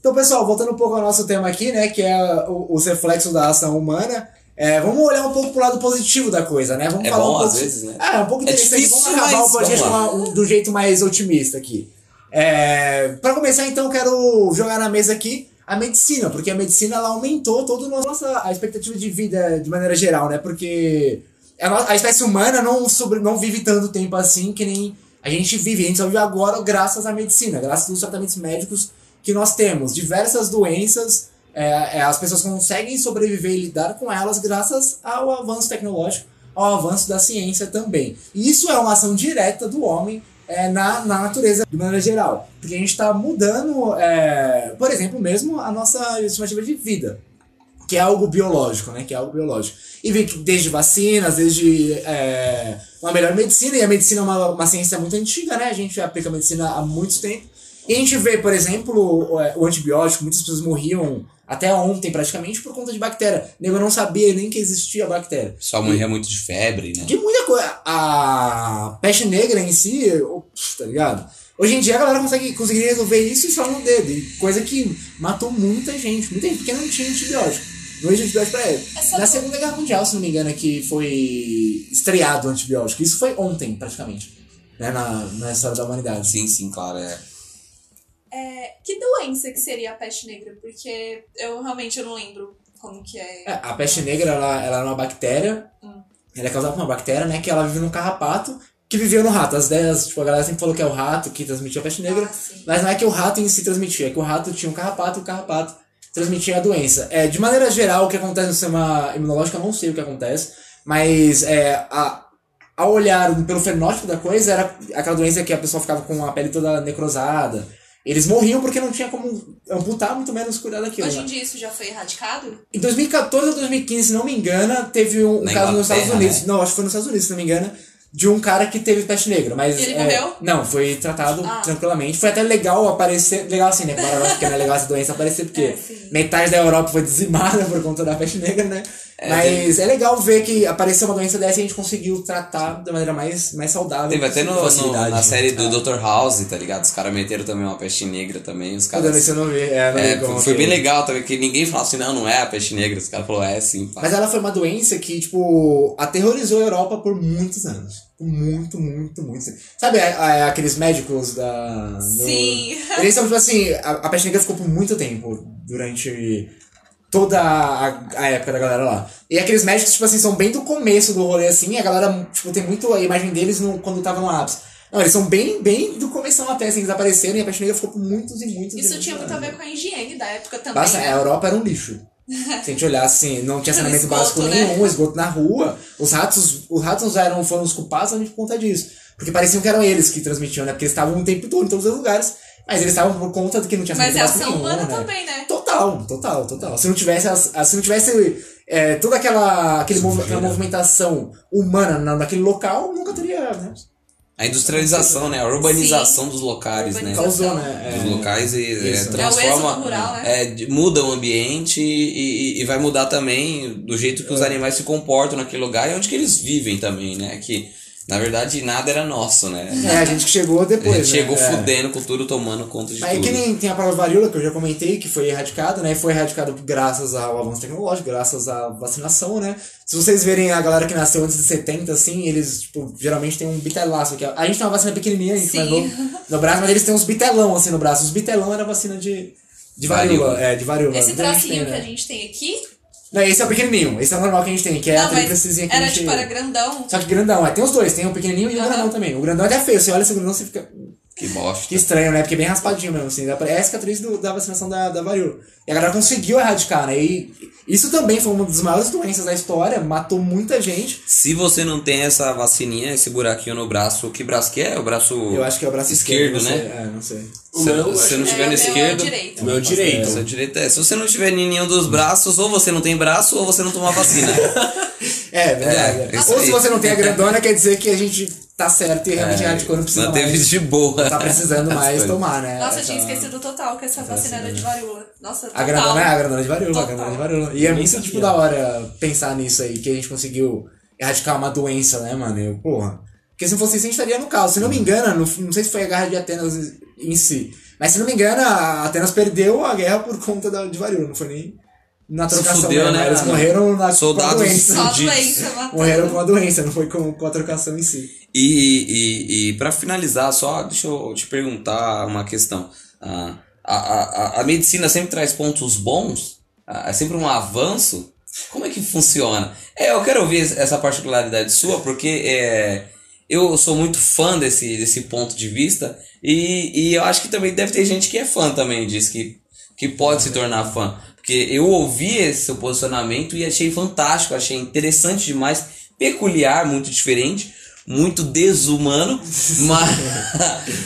Então, pessoal, voltando um pouco ao nosso tema aqui, né? Que é o- os reflexos da ação humana. é, vamos olhar um pouco pro lado positivo da coisa, né? Vamos É falar bom, um pouco. às vezes, né? Ah, é um pouco É interessante. difícil, vamos acabar mas o podcast uma- do jeito mais otimista aqui. É, para começar, então, eu quero jogar na mesa aqui a medicina, porque a medicina ela aumentou toda a nossa a expectativa de vida de maneira geral, né? Porque a, a espécie humana não, sobre, não vive tanto tempo assim que nem a gente vive. A gente só vive agora graças à medicina, graças aos tratamentos médicos que nós temos. Diversas doenças, é, é, as pessoas conseguem sobreviver e lidar com elas graças ao avanço tecnológico, ao avanço da ciência também. E isso é uma ação direta do homem é, na, na natureza de maneira geral. Porque a gente está mudando, é, por exemplo, mesmo a nossa estimativa de vida que é algo biológico, né? Que é algo biológico. E vem desde vacinas, desde é, uma melhor medicina, e a medicina é uma, uma ciência muito antiga, né? A gente aplica a medicina há muito tempo. E a gente vê, por exemplo, o, é, o antibiótico, muitas pessoas morriam até ontem praticamente por conta de bactéria. Eu não sabia nem que existia bactéria. Só morria muito de febre, né? De muita coisa. A peste negra em si, tá ligado? Hoje em dia a galera consegue, conseguiria resolver isso só no dedo. e Coisa que matou muita gente. Muita gente, porque não tinha antibiótico. Não tinha antibiótico pra ele. Essa Na Segunda Guerra Mundial, se não me engano, é que foi estreado o antibiótico. Isso foi ontem, praticamente. Né, na, na história da humanidade. Sim, sim, claro, é. É, que doença que seria a peste negra? Porque eu realmente eu não lembro como que é. É, a peste negra, ela, ela é uma bactéria. Hum. Ela é causada por uma bactéria, né? Que ela vive num carrapato que vivia no rato. As ideias, tipo, a galera sempre falou que é o rato que transmitia a peste negra. Ah. Mas não é que o rato em si transmitia, é que o rato tinha um carrapato e o carrapato transmitia a doença. É, de maneira geral, o que acontece no sistema imunológico, eu não sei o que acontece, mas é, a, ao olhar pelo fenótipo da coisa, era aquela doença que a pessoa ficava com a pele toda necrosada. Eles morriam porque não tinha como amputar, muito menos cuidar daquilo. Hoje né? em dia isso já foi erradicado? Em 2014 ou 2015, se não me engano, teve um, Na caso nos Estados Unidos. né? Não, acho que foi nos Estados Unidos, se não me engano. De um cara que teve peste negra, mas. Ele é, morreu? Não, foi tratado Ah. tranquilamente. Foi até legal aparecer. Legal assim, né? Claro, porque não é legal essa doença aparecer, porque É, metade da Europa foi dizimada [laughs] por conta da peste negra, né? É, mas é legal ver que apareceu uma doença dessa e a gente conseguiu tratar da maneira mais, mais saudável. Teve até no, no- na né? série do Dr. House, tá ligado? Os caras meteram também uma peste negra também. Os caras. você não vê. É, não É, foi, bem legal também, que ninguém falou assim, não, não é a peste negra. Os caras falaram, é sim, pá. Mas ela foi uma doença que, tipo, aterrorizou a Europa por muitos anos. Por muito, muito, muito. Sabe a- a- aqueles médicos da. do- Sim. Eles são, tipo assim, a, a peste negra ficou por muito tempo durante toda a, a época da galera lá. E aqueles médicos, tipo assim, são bem do começo do rolê, assim, e a galera, tipo, tem muito a imagem deles no, quando tava no ápice. Não, eles são bem, bem do começo até, assim, eles apareceram e a Peste Negra ficou por muitos e muitos Isso tinha muito a ver com a higiene da época também. Basta, né? a Europa era um lixo. [laughs] Se a gente olhar assim, não tinha saneamento Esgoto, básico né? nenhum, esgoto na rua. Os ratos, os ratos eram, foram os culpados somente por conta disso. Porque pareciam que eram eles que transmitiam, né? Porque eles estavam o tempo todo em todos os lugares. Mas eles estavam por conta de que não tinha Mas é ação nenhum, humana né? também, né? Total, total, total. Se não tivesse, se não tivesse é, toda aquela, aquele movi- aquela movimentação humana na, naquele local, nunca teria, né? A industrialização, né? A urbanização dos locais, né? Causou, né? Dos É, locais e é, transforma. É rural, né? é, de- muda o ambiente e, e- e vai mudar também do jeito que os animais se comportam naquele lugar e onde que eles vivem também, né? Que na verdade nada era nosso, né? é, a gente que chegou A depois. gente chegou né? É. fudendo com tudo, tomando conta de Mas é tudo. que nem tem a palavra varíola, que eu já comentei, que foi erradicada, né? Foi erradicado graças ao avanço tecnológico, graças à vacinação, né? Se vocês verem a galera que nasceu antes de 70, assim, eles, tipo, geralmente tem um bitelaço aqui. A gente tem uma vacina pequenininha, a gente novo no braço, mas eles têm uns bitelão, assim, no braço. Os bitelão era vacina de, de varíola. Varíola. É, de varíola. Esse gente tracinho tem, que né? a gente tem aqui. Não, esse é o pequenininho. Esse é o normal que a gente tem, que é a não, mas tríplicezinha que a era gente... tipo, era grandão. Só que grandão, é. Tem os dois, tem o pequenininho e o grandão também. O grandão é até feio, você olha esse grandão, você fica... Que bosta. Que estranho, né? Porque é bem raspadinho mesmo, assim. É a cicatriz do- da vacinação da, da varíola. E a galera conseguiu erradicar, né? E isso também foi uma das maiores doenças da história, matou muita gente. Se você não tem essa vacininha, esse buraquinho no braço, que braço que é? O braço Eu acho que é o braço esquerdo, esquerdo, né? sei. É, não sei. Se, meu, se não tiver é, no o meu é direito. O meu direito. Seu direito é. Se você não tiver em nenhum dos braços, ou você não tem braço, ou você não toma vacina. [laughs] É, verdade. É, Ou se você não tem a grandona, quer dizer que a gente tá certo e realmente erradicou, não precisa Manteve mais. de boa. Não tá precisando [laughs] mais tomar, né? Nossa, eu tinha esquecido total que essa vacina era de varíola. Nossa, total. A grandona é a grandona de varíola, a grandona de varíola. E é muito, sabia. tipo, da hora pensar nisso aí, que a gente conseguiu erradicar uma doença, né, mano? Eu, porra. Porque se não fosse isso, a gente estaria no caos. Se não me engano, não, não sei se foi a guerra de Atenas em si, mas se não me engano, a Atenas perdeu a guerra por conta da, de varíola, não foi nem na Se trocação, fudeu, né? né, Eles morreram na, com a Soldados doença. Só a doença, matando. Morreram com a doença, não foi com, com a trocação em si. E, e, e para finalizar, só deixa eu te perguntar uma questão. Ah, a, a, a, a medicina sempre traz pontos bons? Ah, é sempre um avanço? Como é que funciona? É, eu quero ouvir essa particularidade sua, porque é, eu sou muito fã desse, desse ponto de vista e, e eu acho que também deve ter gente que é fã também disso, que, que pode se tornar fã. Porque eu ouvi esse seu posicionamento e achei fantástico, achei interessante demais, peculiar, muito diferente, muito desumano, [laughs] mas,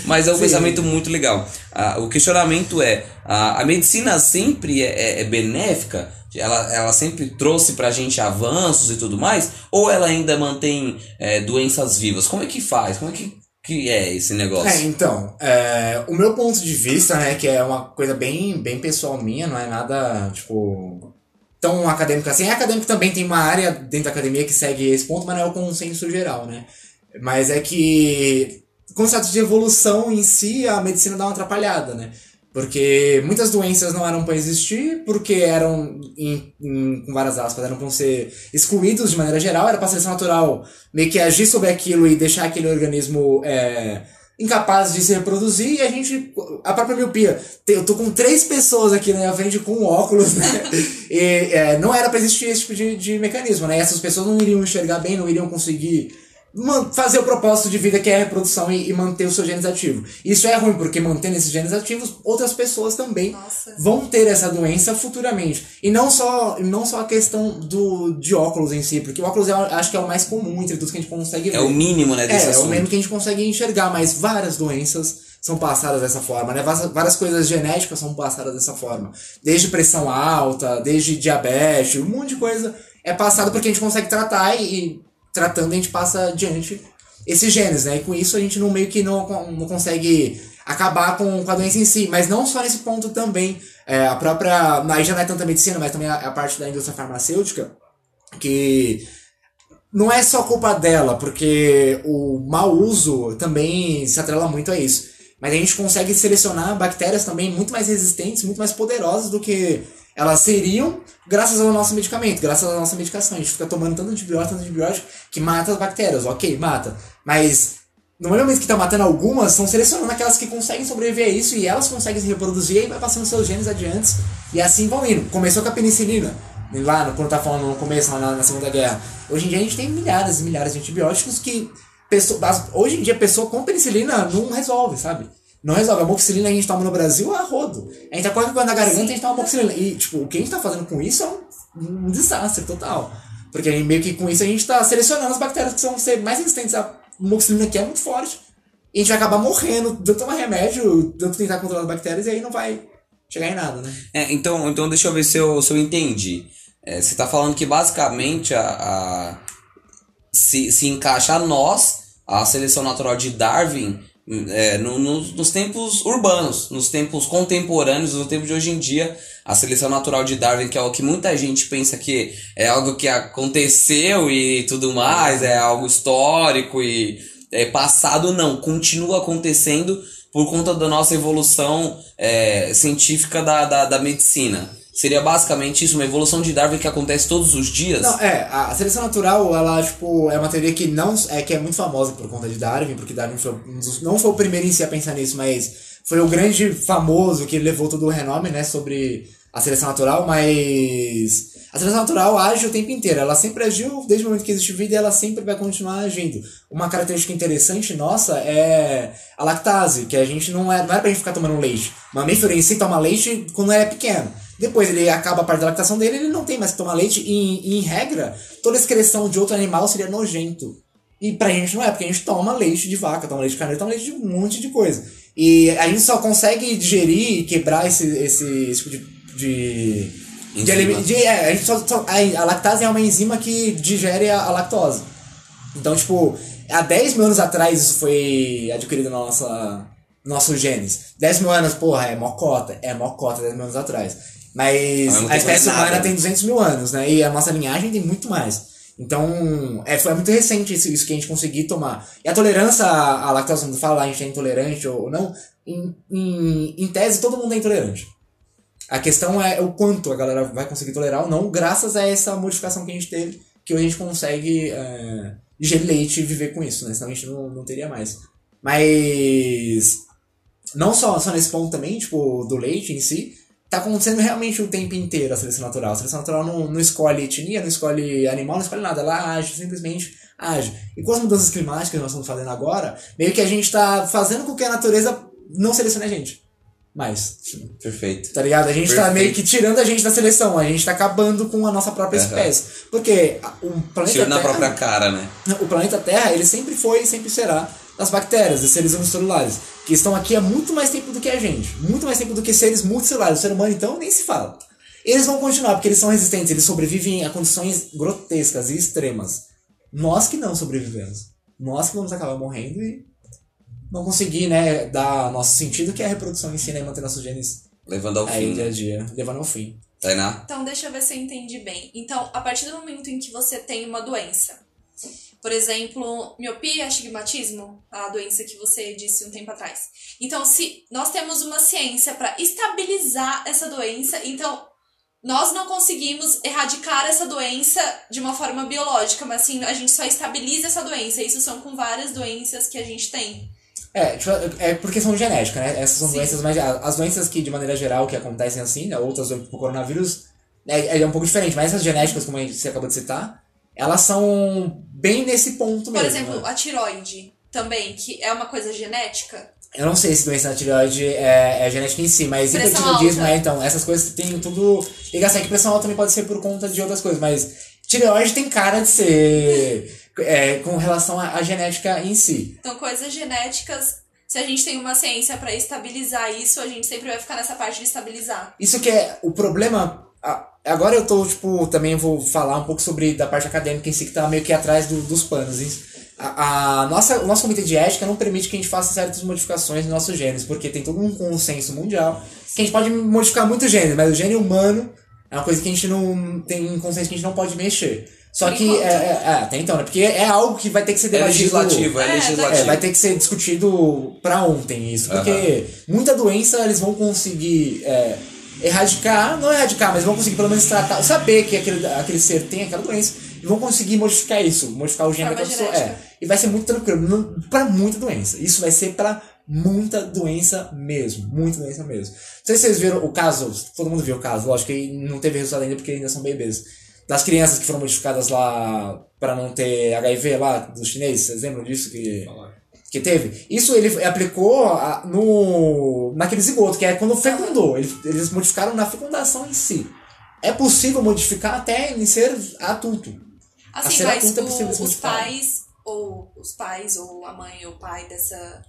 mas é um Sim. pensamento muito legal. Ah, o questionamento é: ah, a medicina sempre é, é- é benéfica? Ela, ela sempre trouxe pra gente avanços e tudo mais? Ou ela ainda mantém é, doenças vivas? Como é que faz? Como é que, que é esse negócio? É, então, é, o meu ponto de vista, né, que é uma coisa bem, bem pessoal minha, não é nada, tipo, tão acadêmico assim. É acadêmico também, tem uma área dentro da academia que segue esse ponto, mas não é o consenso geral, né. Mas é que, com o status de evolução em si, a medicina dá uma atrapalhada, né. Porque muitas doenças não eram para existir, porque eram, em, em- com várias aspas, eram para ser excluídos de maneira geral, era para seleção natural meio que agir sobre aquilo e deixar aquele organismo é, incapaz de se reproduzir, e a gente, a própria miopia, eu tô com três pessoas aqui na minha frente com óculos, né, [laughs] e é, não era para existir esse tipo de, de mecanismo, né, essas pessoas não iriam enxergar bem, não iriam conseguir fazer o propósito de vida que é a reprodução e, e manter os seus genes ativos. Isso é ruim, porque mantendo esses genes ativos, outras pessoas também Nossa. vão ter essa doença futuramente. E não só, não só a questão do, de óculos em si, porque o óculos eu acho que é o mais comum entre tudo que a gente consegue ver. É o mínimo, né, desse É, é o assunto. mesmo que a gente consegue enxergar, mas várias doenças são passadas dessa forma, né? Várias, várias coisas genéticas são passadas dessa forma. Desde pressão alta, desde diabetes, um monte de coisa é passado porque a gente consegue tratar e, e tratando a gente passa adiante esses genes, né? E com isso a gente não meio que não, não consegue acabar com, com a doença em si, mas não só nesse ponto também. É, a própria. Aí já não é tanta medicina, mas também a, a parte da indústria farmacêutica, que não é só culpa dela, porque o mau uso também se atrela muito a isso. Mas a gente consegue selecionar bactérias também muito mais resistentes, muito mais poderosas do que elas seriam graças ao nosso medicamento, graças à nossa medicação. A gente fica tomando tanto antibiótico, tanto antibiótico, que mata as bactérias. Ok, mata. Mas no momento que tá matando algumas, estão selecionando aquelas que conseguem sobreviver a isso e elas conseguem se reproduzir e vai passando seus genes adiante e assim vão indo. Começou com a penicilina, lá quando tá falando no começo, lá na, na Segunda Guerra. Hoje em dia a gente tem milhares e milhares de antibióticos que pessoa, hoje em dia pessoa com penicilina não resolve, sabe? Não resolve. A moxilina a gente toma no Brasil é a rodo. A gente tá quase com na garganta e a gente toma moxilina. E, tipo, o que a gente tá fazendo com isso é um, um desastre total. Porque a gente, meio que com isso a gente tá selecionando as bactérias que são ser mais resistentes à moxilina, que é muito forte. E a gente vai acabar morrendo, tanto tomar remédio, tanto tentar controlar as bactérias, e aí não vai chegar em nada, né? É, então, então deixa eu ver se eu, se eu entendi. É, você está falando que basicamente a, a- se, se encaixa a nós, a seleção natural de Darwin, é, no- nos- nos tempos urbanos, nos tempos contemporâneos, no tempo de hoje em dia, a seleção natural de Darwin, que é o que muita gente pensa que é algo que aconteceu e tudo mais, é algo histórico e é passado, não, continua acontecendo por conta da nossa evolução é, científica da, da, da medicina. Seria basicamente isso, uma evolução de Darwin que acontece todos os dias? Não, é, a seleção natural, ela, tipo, é uma teoria que não é que é muito famosa por conta de Darwin, porque Darwin foi não foi o primeiro em si a pensar nisso, mas foi o grande famoso que levou todo o renome, né, sobre a seleção natural, mas a seleção natural age o tempo inteiro, ela sempre agiu desde o momento que existe vida e ela sempre vai continuar agindo. Uma característica interessante nossa é a lactase, que a gente não é, não é pra gente ficar tomando leite. Mamífero em si toma leite quando é pequeno. Depois ele acaba a parte da lactação dele, ele não tem mais que tomar leite. E, em- regra, toda excreção de outro animal seria nojento. E pra gente não é, porque a gente toma leite de vaca, toma leite de carneiro, toma leite de um monte de coisa. E a gente só consegue digerir e quebrar esse, esse, esse tipo de. de, de, de- é, a, gente só, só- a, lactase é uma enzima que digere a, a lactose. Então, tipo, há 10 mil anos atrás isso foi adquirido na nossa nosso genes. 10 mil anos, porra, é mocota. É mocota 10 mil anos atrás. Mas a espécie nada, humana né? tem 200 mil anos, né? E a nossa linhagem tem muito mais. Então, é, foi muito recente isso, isso que a gente conseguiu tomar. E a tolerância à à lactose, quando fala a gente é intolerante ou não, em, em, em tese todo mundo é intolerante. A questão é o quanto a galera vai conseguir tolerar ou não, graças a essa modificação que a gente teve, que hoje a gente consegue é, digerir leite e viver com isso, né? Senão a gente não, não teria mais. Mas não só, só nesse ponto também, tipo, do leite em si, tá acontecendo realmente o tempo inteiro a seleção natural. A seleção natural não, não escolhe etnia, não escolhe animal, não escolhe nada. Ela age, simplesmente age. E com as mudanças climáticas que nós estamos fazendo agora, meio que a gente tá fazendo com que a natureza não selecione a gente. Mais. Perfeito. Tá ligado? A gente tá Perfeito. meio que tirando a gente da seleção, a gente tá acabando com a nossa própria Aham. espécie. Porque a- o planeta Tiro na Terra, própria cara, né? o planeta Terra, ele sempre foi e sempre será das bactérias, dos seres unicelulares, que estão aqui há muito mais tempo do que a gente, muito mais tempo do que seres multicelulares. O ser humano, então, nem se fala. Eles vão continuar, porque eles são resistentes, eles sobrevivem a condições grotescas e extremas. Nós que não sobrevivemos. Nós que vamos acabar morrendo e não conseguir, né, dar nosso sentido, que é a reprodução em si, né, e manter nossos genes Levando ao aí fim. dia a né? dia, levando ao fim. Tainá? Então, deixa eu ver se eu entendi bem. Então, a partir do momento em que você tem uma doença, por exemplo, miopia, astigmatismo, a doença que você disse um tempo atrás. Então, se nós temos uma ciência para estabilizar essa doença, então nós não conseguimos erradicar essa doença de uma forma biológica, mas sim a gente só estabiliza essa doença. Isso são com várias doenças que a gente tem. É, tipo, é por questão genética, né? Essas são Sim. doenças mais. As doenças que, de maneira geral, que acontecem assim, né? outras, tipo, o coronavírus, é, é um pouco diferente, mas essas genéticas, como você acabou de citar, elas são bem nesse ponto Por mesmo. exemplo, né? a tiroide também, que é uma coisa genética. Eu não sei se doença na tireoide é, é genética em si, mas hipotireoidismo é, então. Essas coisas têm tudo ligação. É que pressão alta também pode ser por conta de outras coisas, mas tireoide tem cara de ser é, com relação à, à genética em si. Então, coisas genéticas, se a gente tem uma ciência pra estabilizar isso, a gente sempre vai ficar nessa parte de estabilizar. Isso que é o problema. a- Agora eu tô, tipo, também vou falar um pouco sobre da parte acadêmica em si, que tá meio que atrás do- dos panos. Isso. A, a nossa, o nosso comitê de ética não permite que a gente faça certas modificações nos nossos genes, porque tem todo um consenso mundial que a gente pode modificar muito genes, mas o gene humano é uma coisa que a gente não tem um consenso que a gente não pode mexer. Só Por que, é, é, é, até então, né? Porque é algo que vai ter que ser É debatido. legislativo, é, É, legislativo. É, vai ter que ser discutido pra ontem isso, porque muita doença eles vão conseguir é, erradicar, não erradicar, mas vão conseguir pelo menos tratar, saber que aquele, aquele ser tem aquela doença e vão conseguir modificar isso, modificar o gene daquela pessoa. É, e vai ser muito tranquilo, pra muita doença. Isso vai ser pra muita doença mesmo, muita doença mesmo. Não sei se vocês viram o caso, todo mundo viu o caso, lógico que não teve resultado ainda porque ainda são bebês. Das crianças que foram modificadas lá pra não ter HIV lá, dos chineses, vocês lembram disso? Que que teve. Isso ele aplicou a- no naquele zigoto, que é quando fecundou. Eles, eles modificaram na fecundação em si. É possível modificar até em ser adulto. A Assim, ser mas adulto é possível o- os pais, ou os pais, ou a mãe ou o pai dessa.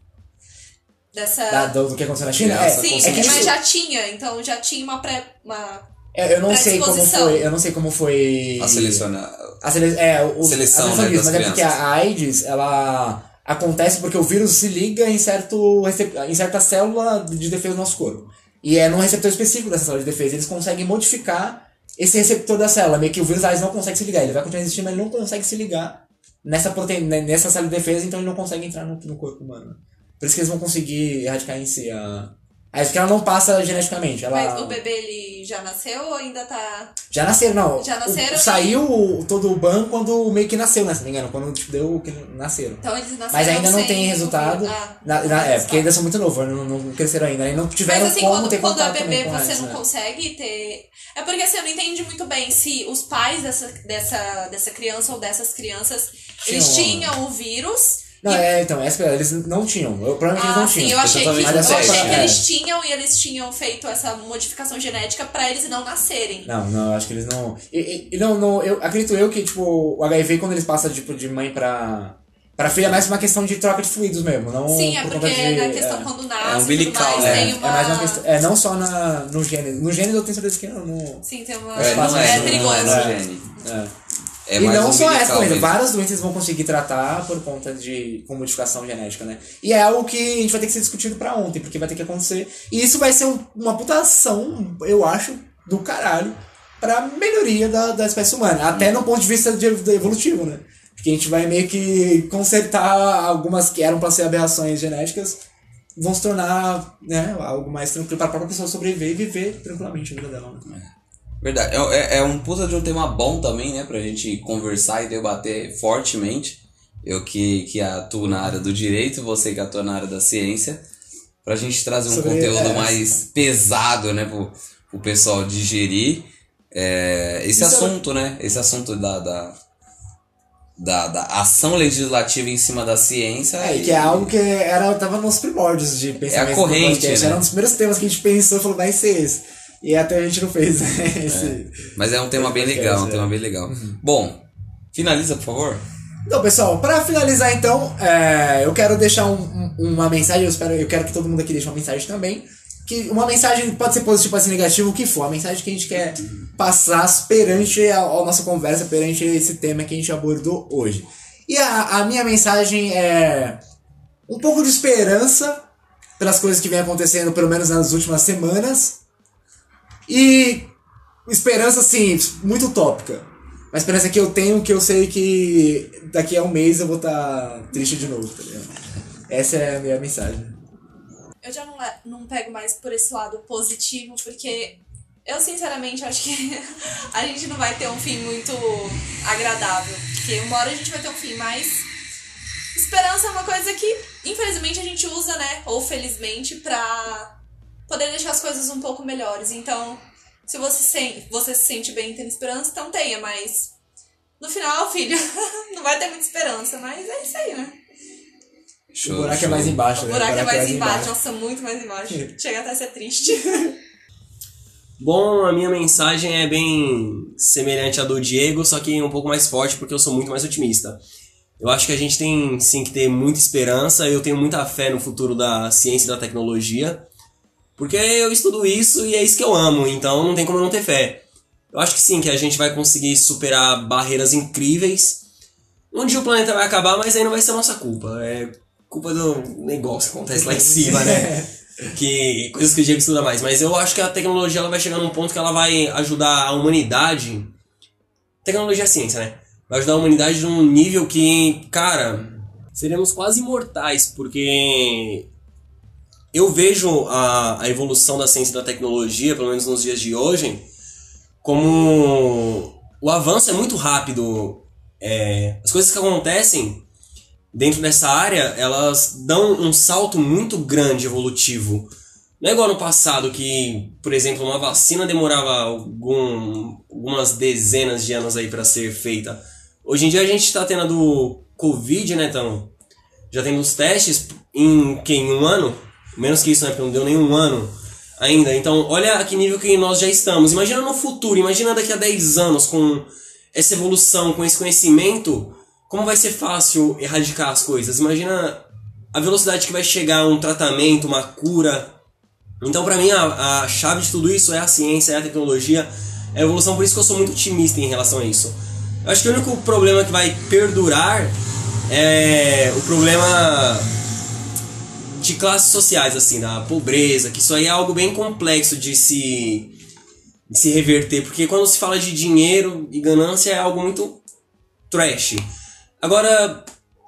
Dessa. Da- do, do que aconteceu na China. É, Sim, é que mas isso- já tinha, então já tinha uma pré. Uma... é, eu não sei como foi. Eu não sei como foi. A seleciona. A sele... é, o, Seleção, a né, mas é porque crianças. a AIDS, ela acontece porque o vírus se liga em, certo, em certa célula de defesa do nosso corpo. E é num receptor específico dessa célula de defesa. Eles conseguem modificar esse receptor da célula. Meio que o vírus AIDS não consegue se ligar. Ele vai continuar existindo, mas ele não consegue se ligar nessa, proteína, nessa célula de defesa, então ele não consegue entrar no, no corpo humano. Por isso que eles vão conseguir erradicar em si a. AIDS, porque ela não passa geneticamente. Ela... Mas o bebê ele já nasceu ou ainda tá. Já nasceram, não. Já nasceram O- e- saiu o- todo o ban quando meio que nasceu, né? Se não me engano, quando tipo, deu que nasceram. Então eles nasceram. Mas ainda não tem resultado. Ah, Na- na- é, porque ainda são muito novos, não, não cresceram ainda. E não tiveram Mas assim, como quando, ter quando é contato também bebê, com você AIDS, não né? consegue ter. É porque assim, eu não entendi muito bem se os pais dessa, dessa, dessa criança ou dessas crianças eles tinham o vírus. Não, e- é, então, essa eles não tinham. Eu, provavelmente Ah, eles não sim, tinham. eu achei que, eu é achei que é. eles tinham e eles tinham feito essa modificação genética pra eles não nascerem. Não, não, eu acho que eles não. E, e- não, não, eu acredito eu que, tipo, o HIV, quando eles passam tipo, de mãe pra. Pra filha é mais uma questão de troca de fluidos mesmo, não Sim, é por porque conta de, na questão é. quando nasce e umbilical, mais, né? tem uma... É mais uma questão. É, não só na, no gênero. No gênero eu tenho certeza que não. no- Sim, tem uma... É, não é, é perigoso. não é no É. gene. É. É e não só essa doença, várias doenças vão conseguir tratar por conta de com modificação genética, né? E é algo que a gente vai ter que ser discutido pra ontem, porque vai ter que acontecer. E isso vai ser um- uma putação, eu acho, do caralho, pra melhoria da, da espécie humana. Até no ponto de vista de, de evolutivo, né? Porque a gente vai meio que consertar algumas que eram pra ser aberrações genéticas, vão se tornar né, algo mais tranquilo para a própria pessoa sobreviver e viver tranquilamente a vida dela. Né? Verdade. É, é, é um puta de um tema bom também, né? Pra gente conversar e debater fortemente. Eu que, que atuo na área do direito, você que atua na área da ciência. Pra gente trazer um Sobre- conteúdo é. mais pesado, né? Pro, pro pessoal digerir. É, esse Isso é- assunto, né? Esse assunto da, da, da, da ação legislativa em cima da ciência. É, e que é algo que era, tava nos primórdios de pensamento. do corrente, podcast. né? Era um dos primeiros temas que a gente pensou e falou, vai ser esse. E até a gente não fez né, [laughs] esse. Mas é um tema bem legal, um É. tema bem legal. Bom, finaliza, por favor. Então, pessoal, pra finalizar então, é, eu quero deixar um- um- uma mensagem, eu espero, eu quero que todo mundo aqui deixe uma mensagem também. Que uma mensagem pode ser positiva, pode ser negativa, o que for. A mensagem que a gente quer passar perante a, a nossa conversa, perante esse tema que a gente abordou hoje. E a, a minha mensagem é um pouco de esperança pelas coisas que vem acontecendo, pelo menos nas últimas semanas. E esperança, assim, muito utópica. Uma esperança que eu tenho, que eu sei que daqui a um mês eu vou estar triste de novo, tá ligado? Essa é a minha mensagem. Eu já não, não pego mais por esse lado positivo, porque eu sinceramente acho que [laughs] a gente não vai ter um fim muito agradável. Porque uma hora a gente vai ter um fim, mas esperança é uma coisa que, infelizmente, a gente usa, né? Ou felizmente, pra poder deixar as coisas um pouco melhores. Então, se você, sen você se sente bem tendo esperança, então tenha, mas no final, filho, [laughs] não vai ter muita esperança, mas é isso aí, né? Show, o buraco show. é mais embaixo, O né? buraco é mais embaixo, nossa, muito mais embaixo. [laughs] Chega até a ser triste. [laughs] Bom, a minha mensagem é bem semelhante à do Diego, só que um pouco mais forte, porque eu sou muito mais otimista. Eu acho que a gente tem sim que ter muita esperança, eu tenho muita fé no futuro da ciência e da tecnologia, porque eu estudo isso e é isso que eu amo, então não tem como eu não ter fé. Eu acho que sim, que a gente vai conseguir superar barreiras incríveis. Um dia o planeta vai acabar, mas aí não vai ser nossa culpa. É culpa do negócio que acontece lá em cima, né? [laughs] que coisas que o Diego estuda mais, mas eu acho que a tecnologia ela vai chegar num ponto que ela vai ajudar a humanidade. Tecnologia é ciência, né? Vai ajudar a humanidade num nível que, cara, seremos quase imortais, porque eu vejo a, a evolução da ciência e da tecnologia, pelo menos nos dias de hoje, como o avanço é muito rápido é, as coisas que acontecem dentro dessa área, elas dão um salto muito grande evolutivo. Não é igual no passado que, por exemplo, uma vacina demorava algum, algumas dezenas de anos aí para ser feita. Hoje em dia a gente está tendo a do Covid, né, então já tendo os testes em em um ano, menos que isso, né, porque não deu nenhum ano ainda. Então, olha a que nível que nós já estamos. Imagina no futuro, imagina daqui a 10 anos com essa evolução, com esse conhecimento, como vai ser fácil erradicar as coisas. Imagina a velocidade que vai chegar um tratamento, uma cura. Então, para mim, a, a chave de tudo isso é a ciência, é a tecnologia, é a evolução. Por isso que eu sou muito otimista em relação a isso. Eu acho que o único problema que vai perdurar é o problema de classes sociais, assim, da pobreza, que isso aí é algo bem complexo de se, de se reverter, porque quando se fala de dinheiro e ganância é algo muito trash. Agora,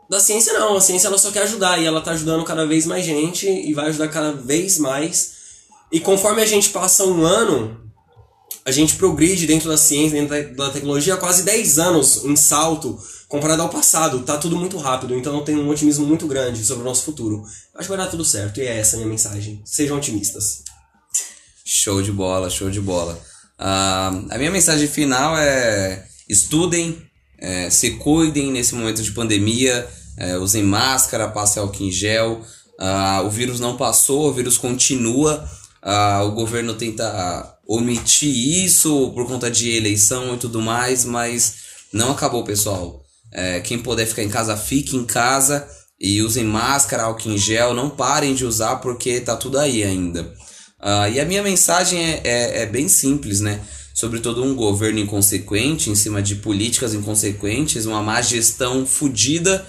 da ciência não, a ciência ela só quer ajudar e ela tá ajudando cada vez mais gente e vai ajudar cada vez mais. E conforme a gente passa um ano, a gente progride dentro da ciência, dentro da tecnologia, quase 10 anos em salto comparado ao passado. Tá tudo muito rápido, então eu tenho um otimismo muito grande sobre o nosso futuro. Acho que vai dar tudo certo e é essa a minha mensagem. Sejam otimistas. Show de bola, show de bola. Uh, a minha mensagem final é: estudem, é, se cuidem nesse momento de pandemia, é, usem máscara, passem álcool em gel. Uh, o vírus não passou, o vírus continua. Uh, o governo tenta omitir isso por conta de eleição e tudo mais, mas não acabou, pessoal. É, quem puder ficar em casa, fique em casa e usem máscara, álcool em gel. Não parem de usar porque tá tudo aí ainda. Uh, e a minha mensagem é, é, é bem simples, né? Sobretudo um governo inconsequente, em cima de políticas inconsequentes, uma má gestão fodida.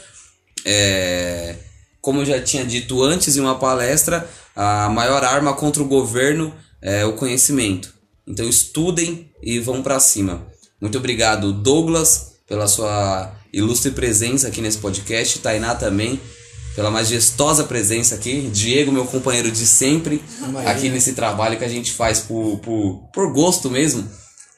É, como eu já tinha dito antes em uma palestra, a maior arma contra o governo é o conhecimento. Então estudem e vão para cima. Muito obrigado, Douglas, pela sua ilustre presença aqui nesse podcast, Tainá também pela majestosa presença aqui, Diego, meu companheiro de sempre, Imagina. aqui nesse trabalho que a gente faz por, por, por gosto mesmo.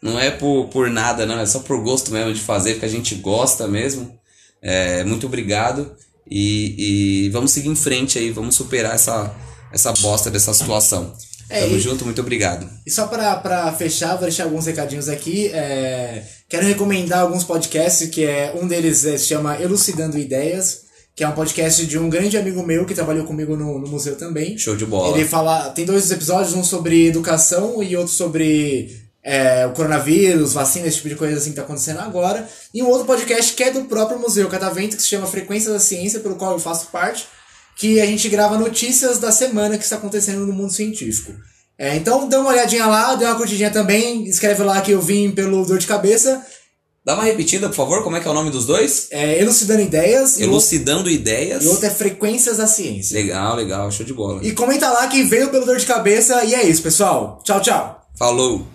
Não é por, por nada, não, é só por gosto mesmo de fazer, porque a gente gosta mesmo. É, muito obrigado e, e vamos seguir em frente aí, vamos superar essa, essa bosta dessa situação. É, Tamo e, junto, muito obrigado. E só pra, pra fechar, vou deixar alguns recadinhos aqui. É, quero recomendar alguns podcasts, que é um deles é, se chama Elucidando Ideias que é um podcast de um grande amigo meu que trabalhou comigo no, no museu também. Show de bola. Ele fala. Tem dois episódios, um sobre educação e outro sobre é, o coronavírus, vacina, esse tipo de coisa assim que tá acontecendo agora. E um outro podcast que é do próprio Museu Catavento, que se chama Frequência da Ciência, pelo qual eu faço parte, que a gente grava notícias da semana que está acontecendo no mundo científico. É, então dá uma olhadinha lá, dê uma curtidinha também, escreve lá que eu vim pelo dor de cabeça. Dá uma repetida, por favor, como é que é o nome dos dois? É Elucidando Ideias. Elucidando Ideias. E outro é Frequências da Ciência. Legal, legal, show de bola. E comenta lá que veio pelo dor de cabeça. E é isso, pessoal. Tchau, tchau. Falou.